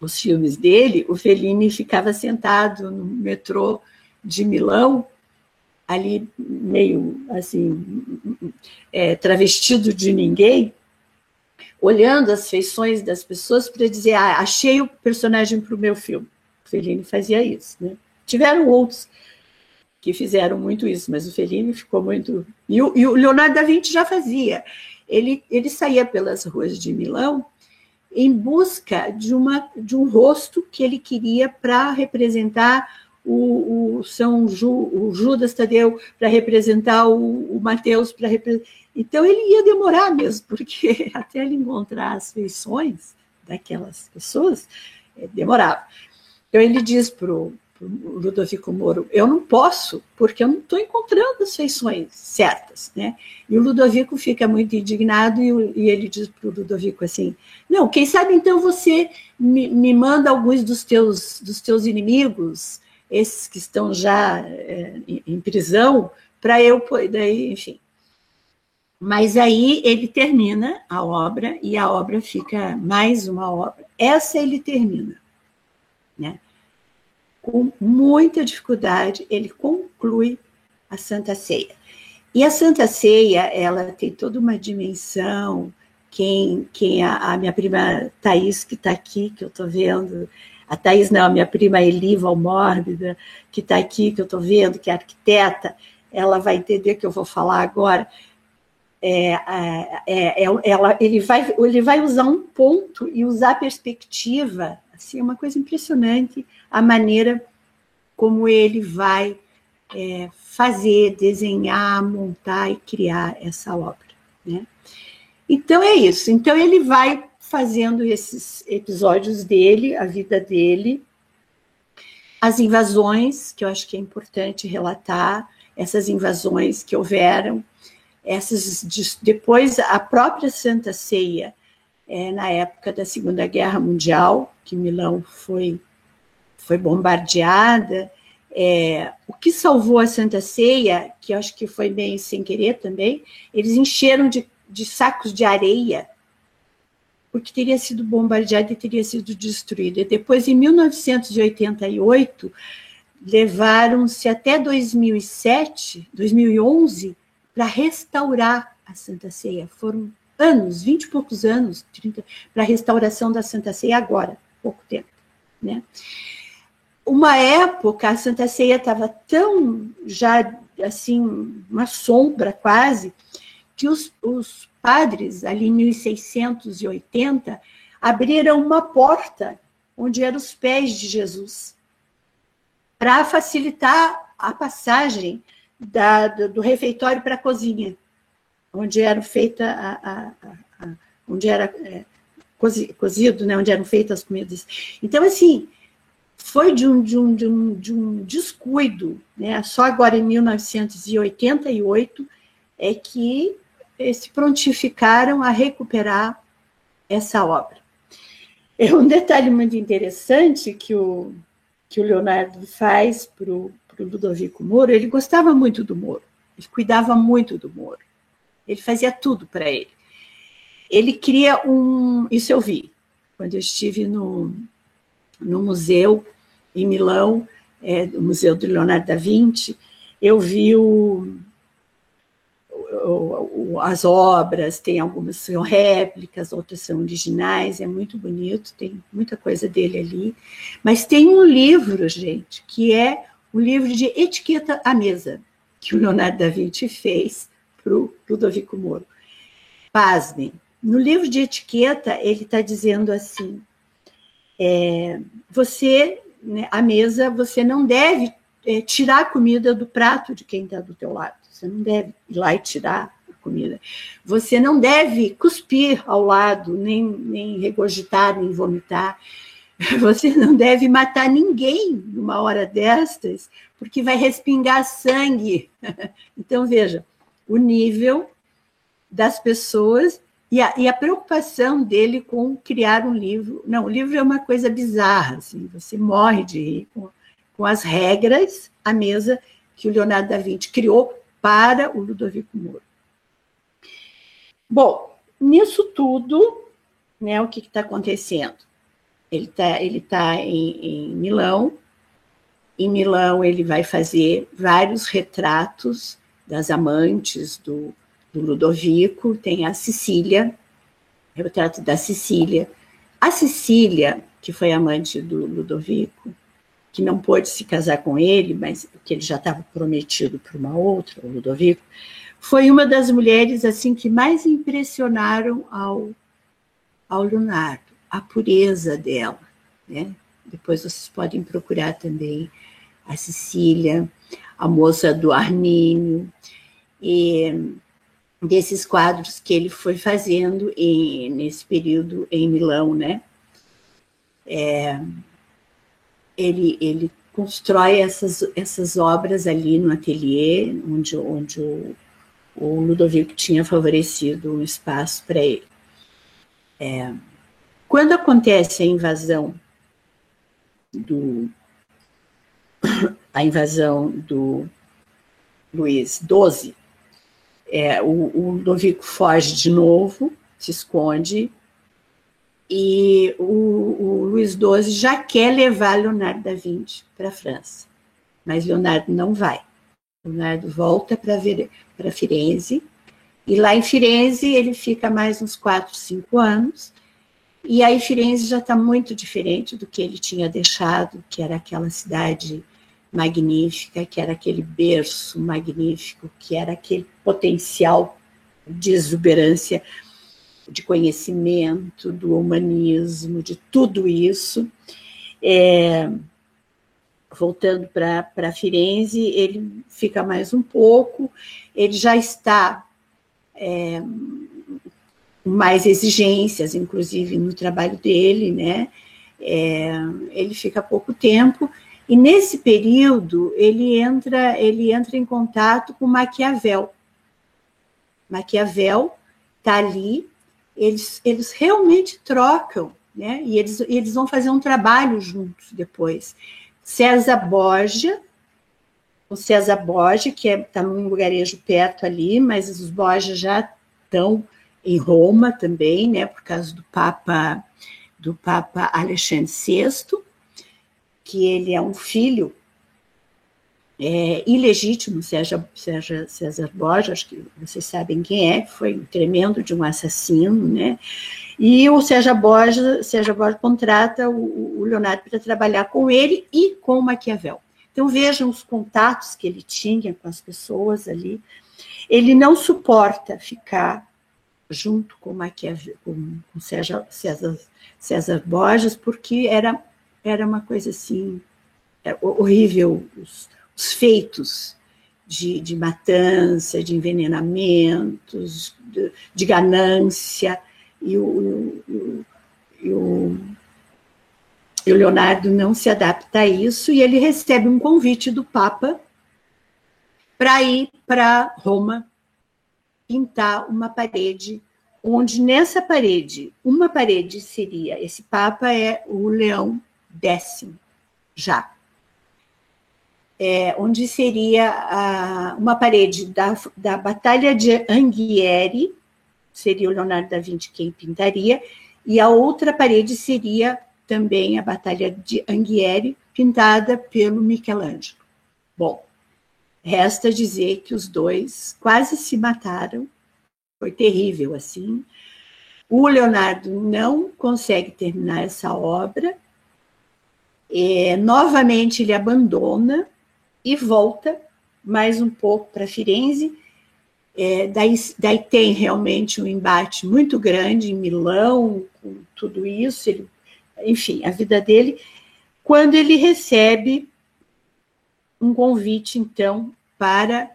os filmes dele, o Fellini ficava sentado no metrô de Milão, ali meio assim, é, travestido de ninguém, olhando as feições das pessoas para dizer, ah, achei o personagem para o meu filme. Fellini fazia isso, né? Tiveram outros que fizeram muito isso, mas o Fellini ficou muito... E o, e o Leonardo da Vinci já fazia. Ele, ele saía pelas ruas de Milão em busca de, uma, de um rosto que ele queria para representar o, o São Ju, o Judas Tadeu para representar o, o Mateus para. Então ele ia demorar mesmo, porque até ele encontrar as feições daquelas pessoas, é, demorava. Então ele diz para o Ludovico Moro, eu não posso, porque eu não estou encontrando as feições certas, né? E o Ludovico fica muito indignado e, e ele diz para o Ludovico assim, não, quem sabe então você me, me manda alguns dos teus, dos teus inimigos, esses que estão já é, em prisão, para eu daí, enfim. Mas aí ele termina a obra e a obra fica mais uma obra. Essa ele termina, né? Com muita dificuldade, ele conclui a Santa Ceia. E a Santa Ceia, ela tem toda uma dimensão. Quem, quem a, a minha prima Thais, que está aqui, que eu estou vendo, a Thais não, a minha prima Eliva Almórbida, que está aqui, que eu estou vendo, que é arquiteta, ela vai entender que eu vou falar agora. É, é, é, é, ela, ele, vai, ele vai usar um ponto e usar perspectiva, assim, é uma coisa impressionante a maneira como ele vai é, fazer, desenhar, montar e criar essa obra. Né? Então é isso. Então ele vai fazendo esses episódios dele, a vida dele, as invasões, que eu acho que é importante relatar, essas invasões que houveram, essas depois a própria Santa Ceia, é, na época da Segunda Guerra Mundial, que Milão foi foi bombardeada, é, o que salvou a Santa Ceia, que eu acho que foi meio sem querer também, eles encheram de, de sacos de areia porque teria sido bombardeada e teria sido destruída. Depois, em 1988, levaram-se até 2007, 2011, para restaurar a Santa Ceia. Foram anos, 20 e poucos anos, 30, para a restauração da Santa Ceia agora, pouco tempo. Né? Uma época, a Santa Ceia estava tão já, assim, uma sombra quase, que os, os padres, ali em 1680, abriram uma porta onde eram os pés de Jesus, para facilitar a passagem da, do, do, refeitório para a cozinha, onde era feita a, a, a, onde era é, cozido, né, onde eram feitas as comidas. Então, assim, foi de um, de um, de um, de um descuido, né? Só agora em 1988 é que se prontificaram a recuperar essa obra. É um detalhe muito interessante que o, que o Leonardo faz para o Ludovico Moro, ele gostava muito do Moro, ele cuidava muito do Moro, ele fazia tudo para ele. Ele cria um. Isso eu vi, quando eu estive no, no museu em Milão, é, o Museu do Leonardo da Vinci, eu vi o, as obras, tem algumas são réplicas, outras são originais, é muito bonito, tem muita coisa dele ali. Mas tem um livro, gente, que é o livro de etiqueta à mesa, que o Leonardo da Vinci fez para o Ludovico Moro. Pasmem, no livro de etiqueta, ele está dizendo assim: é, você, né, a mesa, você não deve é, tirar a comida do prato de quem está do teu lado. Você não deve ir lá e tirar a comida. Você não deve cuspir ao lado, nem, nem regurgitar, nem vomitar. Você não deve matar ninguém numa hora destas, porque vai respingar sangue. Então, veja, o nível das pessoas e a, e a, preocupação dele com criar um livro. Não, o livro é uma coisa bizarra, assim, você morre de rir com, com as regras à mesa que o Leonardo da Vinci criou para o Ludovico Moro. Bom, nisso tudo, né, o que está acontecendo? Ele está ele tá em, em Milão. Em Milão, ele vai fazer vários retratos das amantes do, do Ludovico. Tem a Sicília, retrato da Sicília. A Sicília, que foi amante do Ludovico, que não pôde se casar com ele, mas que ele já estava prometido para uma outra, o Ludovico, foi uma das mulheres assim que mais impressionaram ao, ao Leonardo, a pureza dela. Né? Depois vocês podem procurar também a Cecília, a moça do Armínio, e desses quadros que ele foi fazendo em, nesse período em Milão, né? É, ele, ele constrói essas, essas obras ali no ateliê, onde, onde o, o Ludovico tinha favorecido um espaço para ele. É, quando acontece a invasão do a invasão do Luís XII, é, o, o Ludovico foge de novo, se esconde e o, o Luís XII já quer levar Leonardo da Vinci para a França, mas Leonardo não vai. Leonardo volta para Firenze, e lá em Firenze ele fica mais uns quatro, cinco anos, e aí Firenze já está muito diferente do que ele tinha deixado, que era aquela cidade magnífica, que era aquele berço magnífico, que era aquele potencial de exuberância, de conhecimento, do humanismo, de tudo isso. É, voltando para Firenze, ele fica mais um pouco, ele já está é, mais exigências, inclusive no trabalho dele, né? É, ele fica pouco tempo e nesse período ele entra ele entra em contato com Maquiavel. Maquiavel está ali, eles, eles realmente trocam, né? E eles, eles vão fazer um trabalho juntos depois. César Borgia, o César Borgia, que está é, tá num lugarejo perto ali, mas os Borgia já estão em Roma também, né, por causa do Papa do Papa Alexandre VI, que ele é um filho é, ilegítimo, César, César, César Borges, acho que vocês sabem quem é, foi um tremendo de um assassino, né? E o César Borges, César Borges contrata o, o Leonardo para trabalhar com ele e com Maquiavel. Então vejam os contatos que ele tinha com as pessoas ali. Ele não suporta ficar junto com Maquiavel, com, com César, César, César Borges, porque era, era uma coisa assim é, horrível. Os, os feitos de, de matança, de envenenamentos, de, de ganância, e o, o, o, o Leonardo não se adapta a isso, e ele recebe um convite do Papa para ir para Roma pintar uma parede, onde nessa parede, uma parede seria, esse Papa é o Leão X, já é, onde seria a, uma parede da, da Batalha de Anghieri, seria o Leonardo da Vinci quem pintaria, e a outra parede seria também a Batalha de Anghieri, pintada pelo Michelangelo. Bom, resta dizer que os dois quase se mataram, foi terrível assim. O Leonardo não consegue terminar essa obra, é, novamente ele abandona e volta mais um pouco para Firenze. É, daí, daí tem realmente um embate muito grande em Milão, com tudo isso, ele, enfim, a vida dele, quando ele recebe um convite, então, para,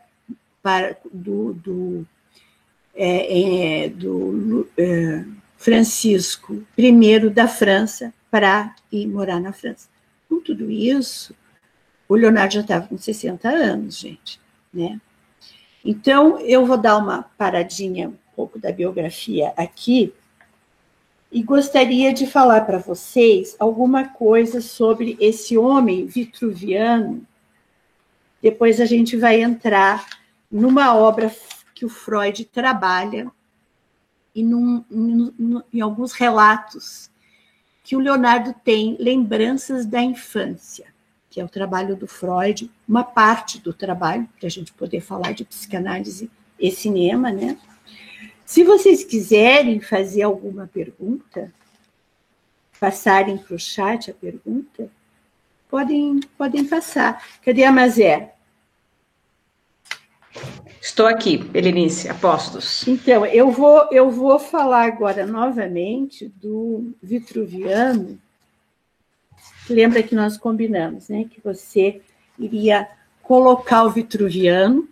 para do, do, é, é, do é, Francisco I da França para ir morar na França. Com tudo isso, o Leonardo já estava com 60 anos, gente, né? Então, eu vou dar uma paradinha um pouco da biografia aqui e gostaria de falar para vocês alguma coisa sobre esse homem vitruviano. Depois a gente vai entrar numa obra que o Freud trabalha e num, num, em alguns relatos que o Leonardo tem lembranças da infância que é o trabalho do Freud, uma parte do trabalho, para a gente poder falar de psicanálise e cinema, né? Se vocês quiserem fazer alguma pergunta, passarem para o chat a pergunta, podem, podem passar. Cadê a Mazé? Estou aqui, Belenice, apostos. Então, eu vou, eu vou falar agora novamente do Vitruviano, lembra que nós combinamos, né? Que você iria colocar o vitruviano.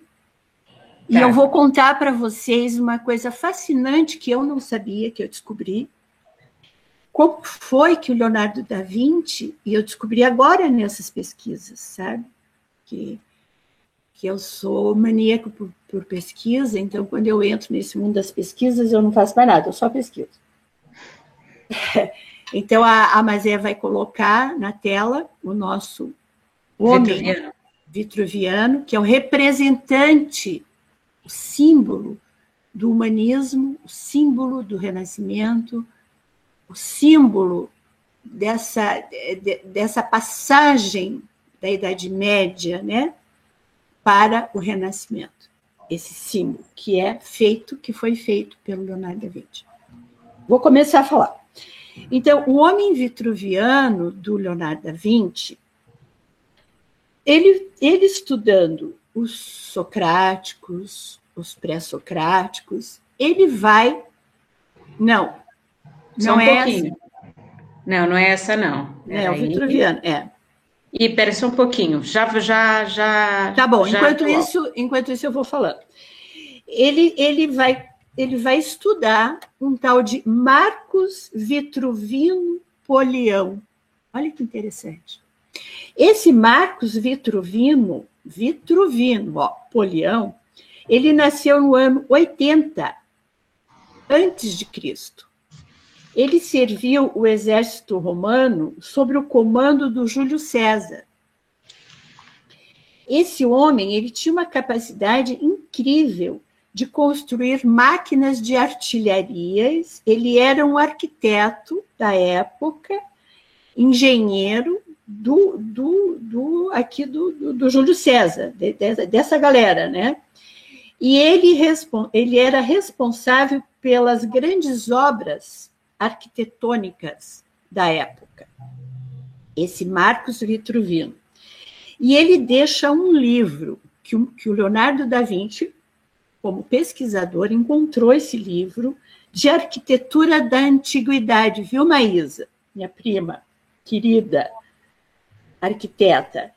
E eu tá. vou contar para vocês uma coisa fascinante que eu não sabia, que eu descobri. Como foi que o Leonardo da Vinci, e eu descobri agora nessas pesquisas, sabe? Que, que eu sou maníaco por, por pesquisa, então quando eu entro nesse mundo das pesquisas, eu não faço mais nada, eu só pesquiso. Então, a, a Mazé vai colocar na tela o nosso homem vitruviano. vitruviano, que é o representante, o símbolo do humanismo, o símbolo do renascimento, o símbolo dessa, dessa passagem da Idade Média né, para o Renascimento. Esse símbolo que é feito, que foi feito pelo Leonardo da Vinci. Vou começar a falar. Então, o homem vitruviano do Leonardo da Vinci, ele, ele estudando os socráticos, os pré-socráticos, ele vai. Não, Só não um é pouquinho. essa. Não, não é essa, não. É, o vitruviano, é. E pera só um pouquinho, já, já, já. Tá bom. Já enquanto isso, enquanto isso eu vou falando. Ele, ele vai, ele vai estudar um tal de Marcos Vitruvino Polião. Olha que interessante. Esse Marcos Vitruvino, Vitruvino, ó, Polião, ele nasceu no ano 80 antes de Cristo ele serviu o exército romano sob o comando do Júlio César. Esse homem ele tinha uma capacidade incrível de construir máquinas de artilharias. Ele era um arquiteto da época, engenheiro do, do, do aqui do, do, do Júlio César, de, de, dessa galera, né? E ele, ele era responsável pelas grandes obras arquitetônicas da época. Esse Marcos Vitruvino. E ele deixa um livro que o, que o Leonardo da Vinci, como pesquisador, encontrou esse livro de arquitetura da antiguidade, viu, Maísa, minha prima querida arquiteta,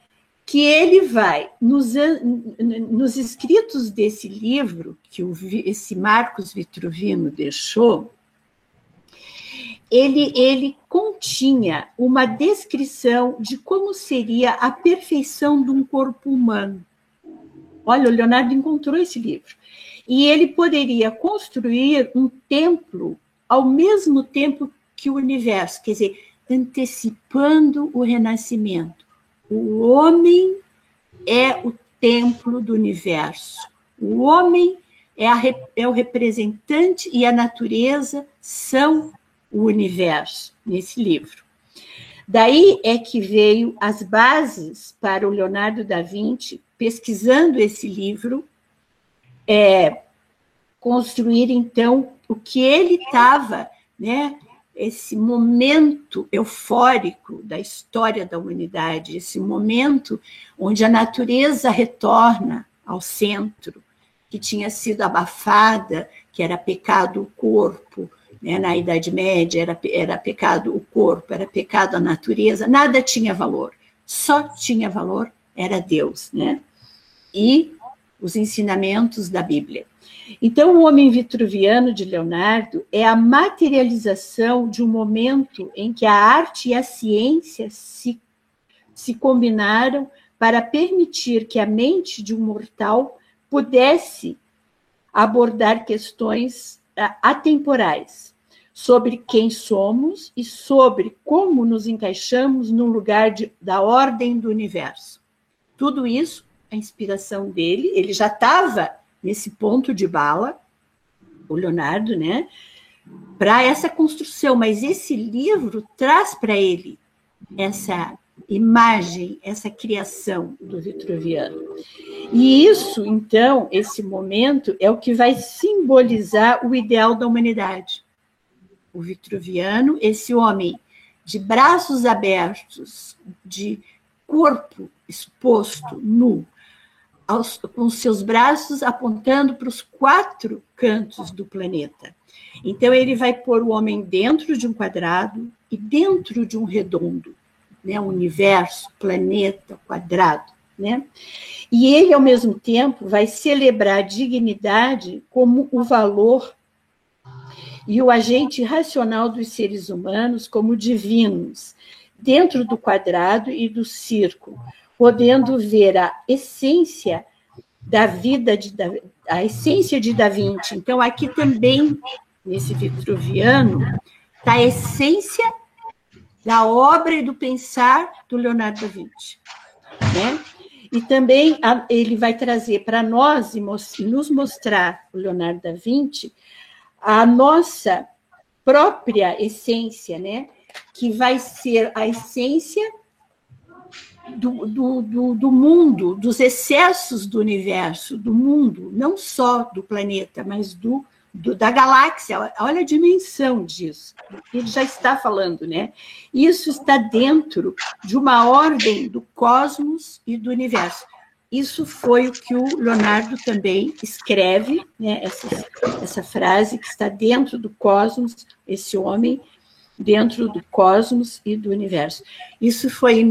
que ele vai, nos, nos escritos desse livro, que o, esse Marcos Vitruvino deixou, ele, ele continha uma descrição de como seria a perfeição de um corpo humano. Olha, o Leonardo encontrou esse livro. E ele poderia construir um templo ao mesmo tempo que o universo, quer dizer, antecipando o renascimento. O homem é o templo do universo. O homem é, a, é o representante e a natureza são o universo nesse livro. Daí é que veio as bases para o Leonardo da Vinci, pesquisando esse livro, é, construir então o que ele estava, né, esse momento eufórico da história da humanidade, esse momento onde a natureza retorna ao centro, que tinha sido abafada, que era pecado o corpo, né? Na Idade Média era, era pecado o corpo, era pecado a natureza, nada tinha valor. Só tinha valor era Deus, né? E os ensinamentos da Bíblia. Então, o homem vitruviano de Leonardo é a materialização de um momento em que a arte e a ciência se, se combinaram para permitir que a mente de um mortal pudesse abordar questões atemporais sobre quem somos e sobre como nos encaixamos no lugar de, da ordem do universo. Tudo isso, a inspiração dele, ele já estava nesse ponto de bala, o Leonardo, né? Para essa construção, mas esse livro traz para ele essa imagem, essa criação do Vitruviano. E isso, então, esse momento é o que vai simbolizar o ideal da humanidade o vitruviano, esse homem de braços abertos, de corpo exposto, nu, aos, com seus braços apontando para os quatro cantos do planeta. Então, ele vai pôr o homem dentro de um quadrado e dentro de um redondo, né? universo, planeta, quadrado. Né? E ele, ao mesmo tempo, vai celebrar a dignidade como o valor e o agente racional dos seres humanos como divinos, dentro do quadrado e do círculo, podendo ver a essência da vida de a essência de Da Vinci. Então aqui também nesse Vitruviano está a essência da obra e do pensar do Leonardo da Vinci, né? E também ele vai trazer para nós e nos mostrar o Leonardo da Vinci a nossa própria essência, né? Que vai ser a essência do, do, do, do, mundo, dos excessos do universo, do mundo, não só do planeta, mas do, do, da galáxia. Olha a dimensão disso. Ele já está falando, né? Isso está dentro de uma ordem do cosmos e do universo. Isso foi o que o Leonardo também escreve, né? essa, essa frase que está dentro do cosmos, esse homem dentro do cosmos e do universo. Isso foi em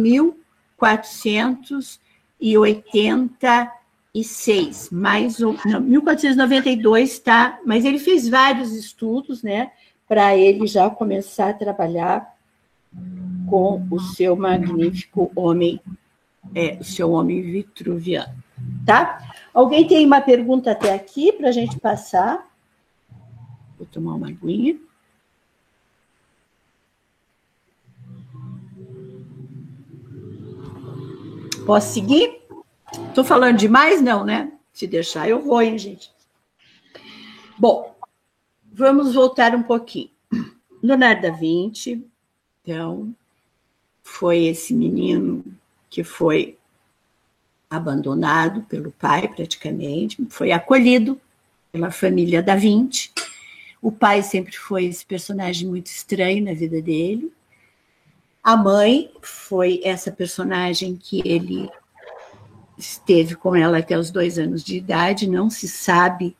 1486, mais ou não, 1492, tá? Mas ele fez vários estudos, né, para ele já começar a trabalhar com o seu magnífico homem é, o seu homem vitruviano. Tá? Alguém tem uma pergunta até aqui para a gente passar? Vou tomar uma aguinha. Posso seguir? Estou falando demais? Não, né? Se deixar, eu vou, hein, gente? Bom, vamos voltar um pouquinho. Leonardo da Vinci, então, foi esse menino que foi abandonado pelo pai, praticamente, foi acolhido pela família da Vinci. O pai sempre foi esse personagem muito estranho na vida dele. A mãe foi essa personagem que ele esteve com ela até os dois anos de idade, não se sabe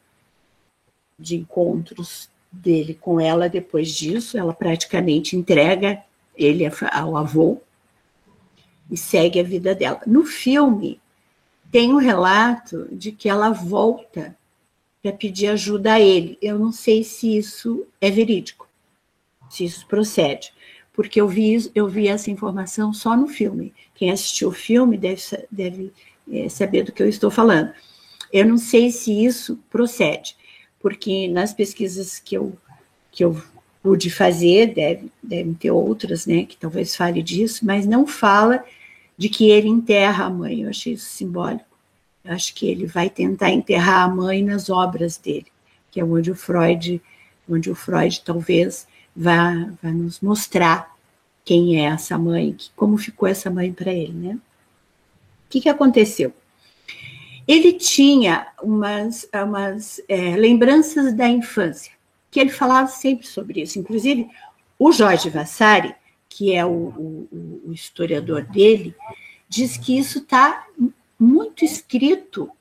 de encontros dele com ela depois disso, ela praticamente entrega ele ao avô e segue a vida dela. No filme, tem um relato de que ela volta para pedir ajuda a ele. Eu não sei se isso é verídico, se isso procede, porque eu vi, eu vi essa informação só no filme. Quem assistiu o filme deve, deve é, saber do que eu estou falando. Eu não sei se isso procede, porque nas pesquisas que eu, que eu pude fazer, deve, devem ter outras, né, que talvez fale disso, mas não fala de que ele enterra a mãe. Eu achei isso simbólico. Eu acho que ele vai tentar enterrar a mãe nas obras dele, que é onde o Freud, onde o Freud talvez vá, vá nos mostrar quem é essa mãe, que, como ficou essa mãe para ele, né? O que, que aconteceu? Ele tinha umas, umas é, lembranças da infância, que ele falava sempre sobre isso. Inclusive, o Jorge Vassari, que é o, o, o historiador dele, diz que isso está muito escrito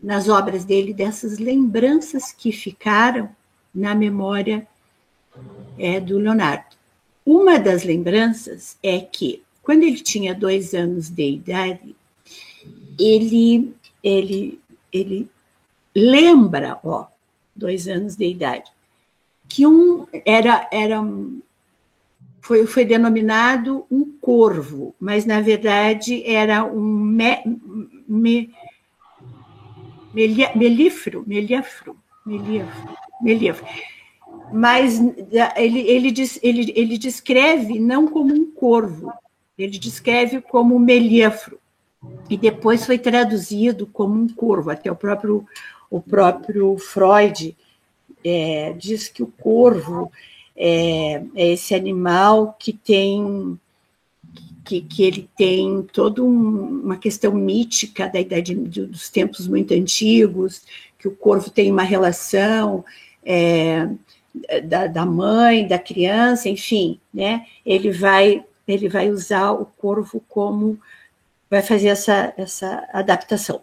nas obras dele, dessas lembranças que ficaram na memória é, do Leonardo. Uma das lembranças é que, quando ele tinha dois anos de idade, ele, ele, ele lembra, ó, dois anos de idade, que um era, era foi, foi denominado um corvo, mas na verdade era um me, me, melífero, melífero, melífero, melífero. Mas ele, ele, ele, ele descreve não como um corvo, ele descreve como melífero. E depois foi traduzido como um corvo, até o próprio, o próprio Freud é, diz que o corvo é, é esse animal que tem que, que ele tem toda um, uma questão mítica da idade dos tempos muito antigos, que o corvo tem uma relação é, da, da, mãe, da criança, enfim, né? Ele vai ele vai usar o corvo como vai fazer essa, essa adaptação.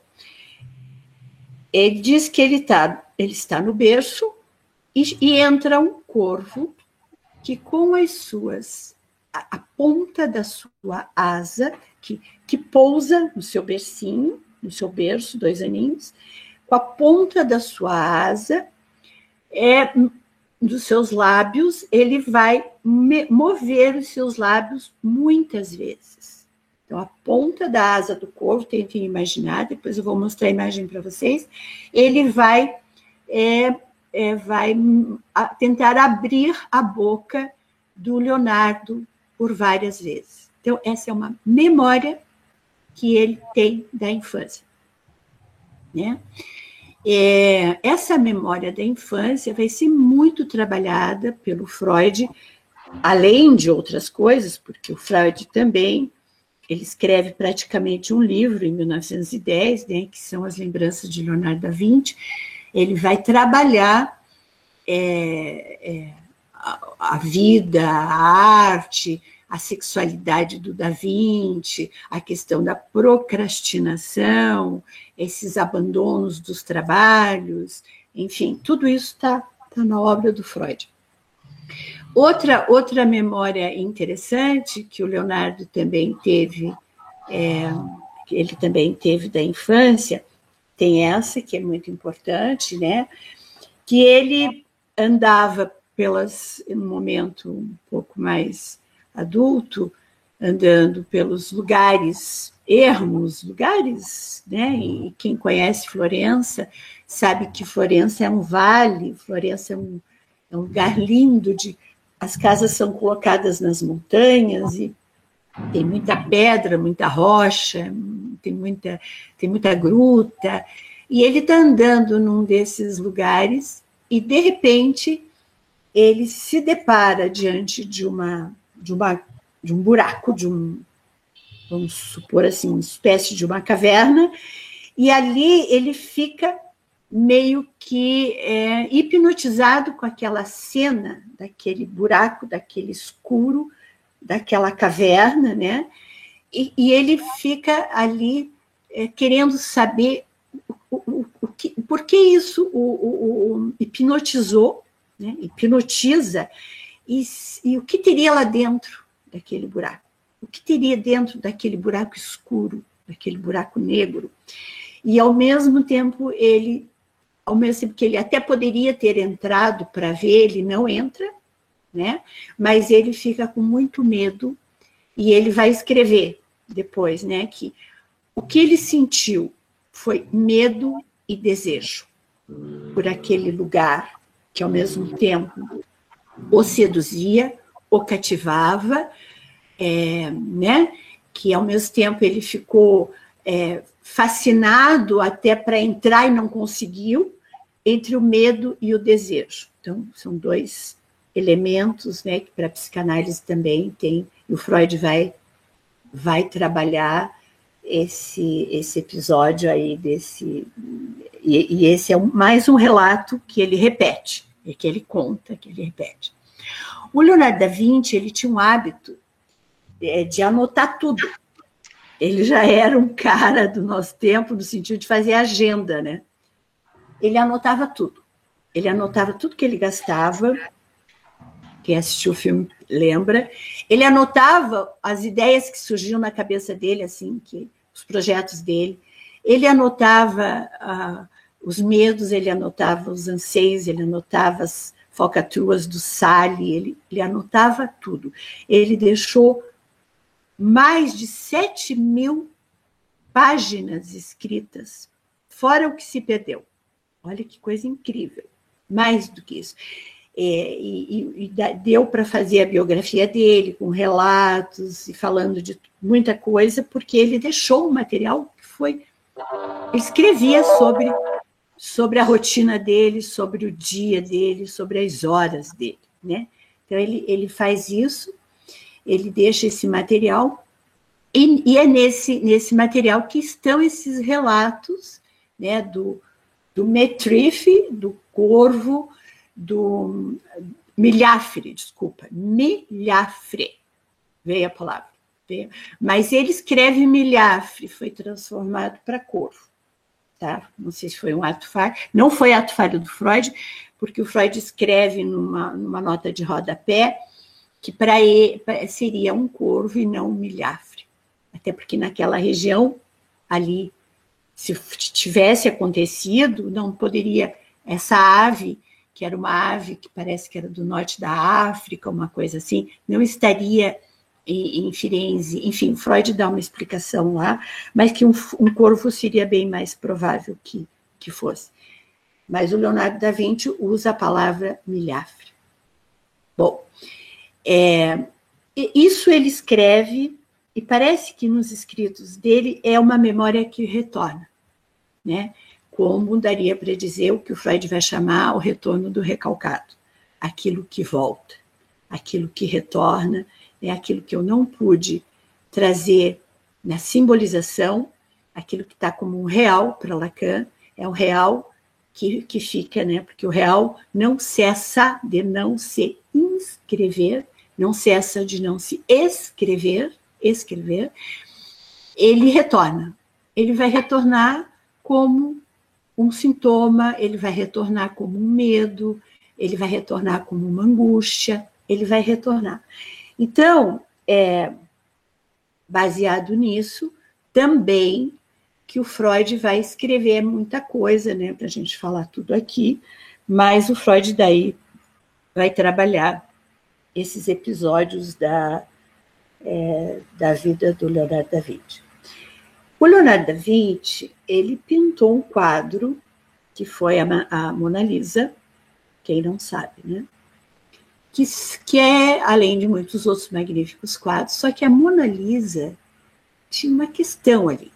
Ele diz que ele tá ele está no berço e, e entra um corvo que com as suas a, a, ponta da sua asa que, que pousa no seu bercinho, no seu berço, dois aninhos, com a ponta da sua asa, é, dos seus lábios, ele vai mover os seus lábios muitas vezes. Então, a ponta da asa do corvo, tentem imaginar, depois eu vou mostrar a imagem para vocês, ele vai é, é, vai tentar abrir a boca do Leonardo por várias vezes. Então, essa é uma memória que ele tem da infância. Né? É, essa memória da infância vai ser muito trabalhada pelo Freud, além de outras coisas, porque o Freud também ele escreve praticamente um livro em 1910, né, que são as lembranças de Leonardo da Vinci. Ele vai trabalhar é, é, a, a vida, a arte, a sexualidade do Da Vinci, a questão da procrastinação, esses abandonos dos trabalhos, enfim, tudo isso está tá na obra do Freud. Outra, outra memória interessante que o Leonardo também teve, é, ele também teve da infância, tem essa que é muito importante, né? Que ele andava pelas, no momento um pouco mais adulto, andando pelos lugares ermos, lugares, né? E quem conhece Florença sabe que Florença é um vale, Florença é um, é um lugar lindo de as casas são colocadas nas montanhas e tem muita pedra, muita rocha, tem muita, tem muita gruta. E ele está andando num desses lugares e, de repente, ele se depara diante de uma, de uma de um buraco, de um, vamos supor assim, uma espécie de uma caverna, e ali ele fica meio que é, hipnotizado com aquela cena daquele buraco, daquele escuro, daquela caverna, né? E, e ele fica ali é, querendo saber o, o, o, que, por que isso o, hipnotizou, né? hipnotiza, e, e o que teria lá dentro daquele buraco? O que teria dentro daquele buraco escuro, daquele buraco negro? E ao mesmo tempo ele ao mesmo tempo que ele até poderia ter entrado para ver, ele não entra, né? Mas ele fica com muito medo e ele vai escrever depois, né? Que o que ele sentiu foi medo e desejo por aquele lugar que ao mesmo tempo o seduzia, o cativava, é, né? Que ao mesmo tempo ele ficou é, fascinado até para entrar e não conseguiu, entre o medo e o desejo. Então, são dois elementos né, que para a psicanálise também tem, e o Freud vai, vai trabalhar esse, esse episódio aí desse. E, e esse é mais um relato que ele repete, e que ele conta, que ele repete. O Leonardo da Vinci ele tinha um hábito é, de anotar tudo. Ele já era um cara do nosso tempo no sentido de fazer agenda, né? Ele anotava tudo. Ele anotava tudo que ele gastava. Quem assistiu o filme lembra. Ele anotava as ideias que surgiam na cabeça dele, assim, que os projetos dele. Ele anotava uh, os medos, ele anotava os anseios, ele anotava as falcatruas do Sally, ele, ele anotava tudo. Ele deixou mais de 7 mil páginas escritas, fora o que se perdeu. Olha que coisa incrível. Mais do que isso. É, e, e, deu para fazer a biografia dele, com relatos e falando de muita coisa, porque ele deixou um material que foi. Escrevia sobre, sobre a rotina dele, sobre o dia dele, sobre as horas dele. Né? Então, ele, ele faz isso, ele deixa esse material, e, e é nesse, nesse material que estão esses relatos né, do, do metrife, do corvo, do milhafre, desculpa, milhafre, veio a palavra. Veio. Mas ele escreve milhafre, foi transformado para corvo. Tá? Não sei se foi um ato falho, não foi ato falho do Freud, porque o Freud escreve numa, numa nota de rodapé que para ele seria um corvo e não um milhafre. Até porque naquela região ali se tivesse acontecido, não poderia essa ave, que era uma ave que parece que era do norte da África, uma coisa assim, não estaria em, em Firenze. Enfim, Freud dá uma explicação lá, mas que um, um corvo seria bem mais provável que, que fosse. Mas o Leonardo da Vinci usa a palavra milhafre. Bom, é, isso ele escreve, e parece que nos escritos dele é uma memória que retorna né? como daria para dizer o que o Freud vai chamar o retorno do recalcado, aquilo que volta, aquilo que retorna, é aquilo que eu não pude trazer na simbolização, aquilo que está como um real para Lacan, é o real que, que fica, né? Porque o real não cessa de não se inscrever, não cessa de não se escrever, escrever, ele retorna. Ele vai retornar como um sintoma, ele vai retornar como um medo, ele vai retornar como uma angústia, ele vai retornar. Então, é, baseado nisso, também que o Freud vai escrever muita coisa, né, para a gente falar tudo aqui, mas o Freud daí vai trabalhar esses episódios da, é, da vida do Leonardo da Vinci. O Leonardo da Vinci, ele pintou um quadro que foi a, a Mona Lisa, quem não sabe, né? Que, que é, além de muitos outros magníficos quadros, só que a Mona Lisa tinha uma questão ali.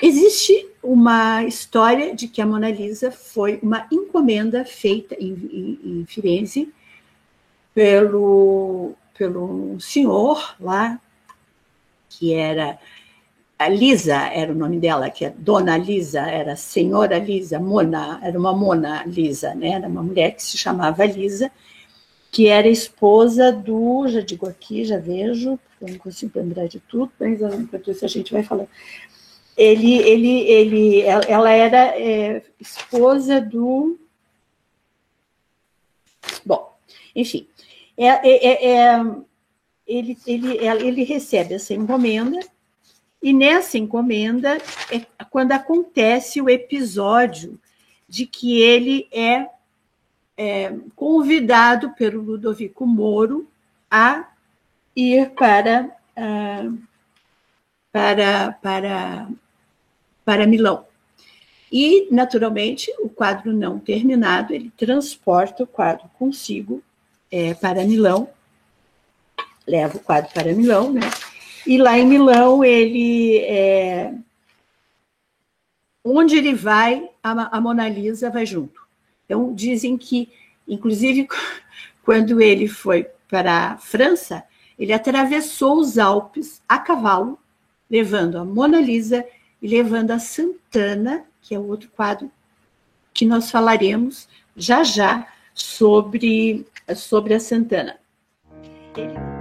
Existe uma história de que a Mona Lisa foi uma encomenda feita em, em, em Firenze pelo, pelo senhor lá, que era a Lisa, era o nome dela, que é Dona Lisa, era Senhora Lisa, Mona, era uma Mona Lisa, né? Era uma mulher que se chamava Lisa, que era esposa do, já digo aqui, já vejo, eu não consigo lembrar de tudo, mas enquanto isso a gente vai falando ele, ele, ele, ela era é, esposa do. Bom, enfim, é, é, é, é ele, ele, ele recebe essa encomenda, e nessa encomenda é quando acontece o episódio de que ele é, é convidado pelo Ludovico Moro a ir para, uh, para, para para Milão. E, naturalmente, o quadro não terminado, ele transporta o quadro consigo é, para Milão, leva o quadro para Milão, né? E lá em Milão, ele. É, onde ele vai, a, a Mona Lisa vai junto. Então, dizem que, inclusive, quando ele foi para a França, ele atravessou os Alpes a cavalo, levando a Mona Lisa e levando a Santana, que é outro quadro que nós falaremos já já sobre, sobre a Santana. Ele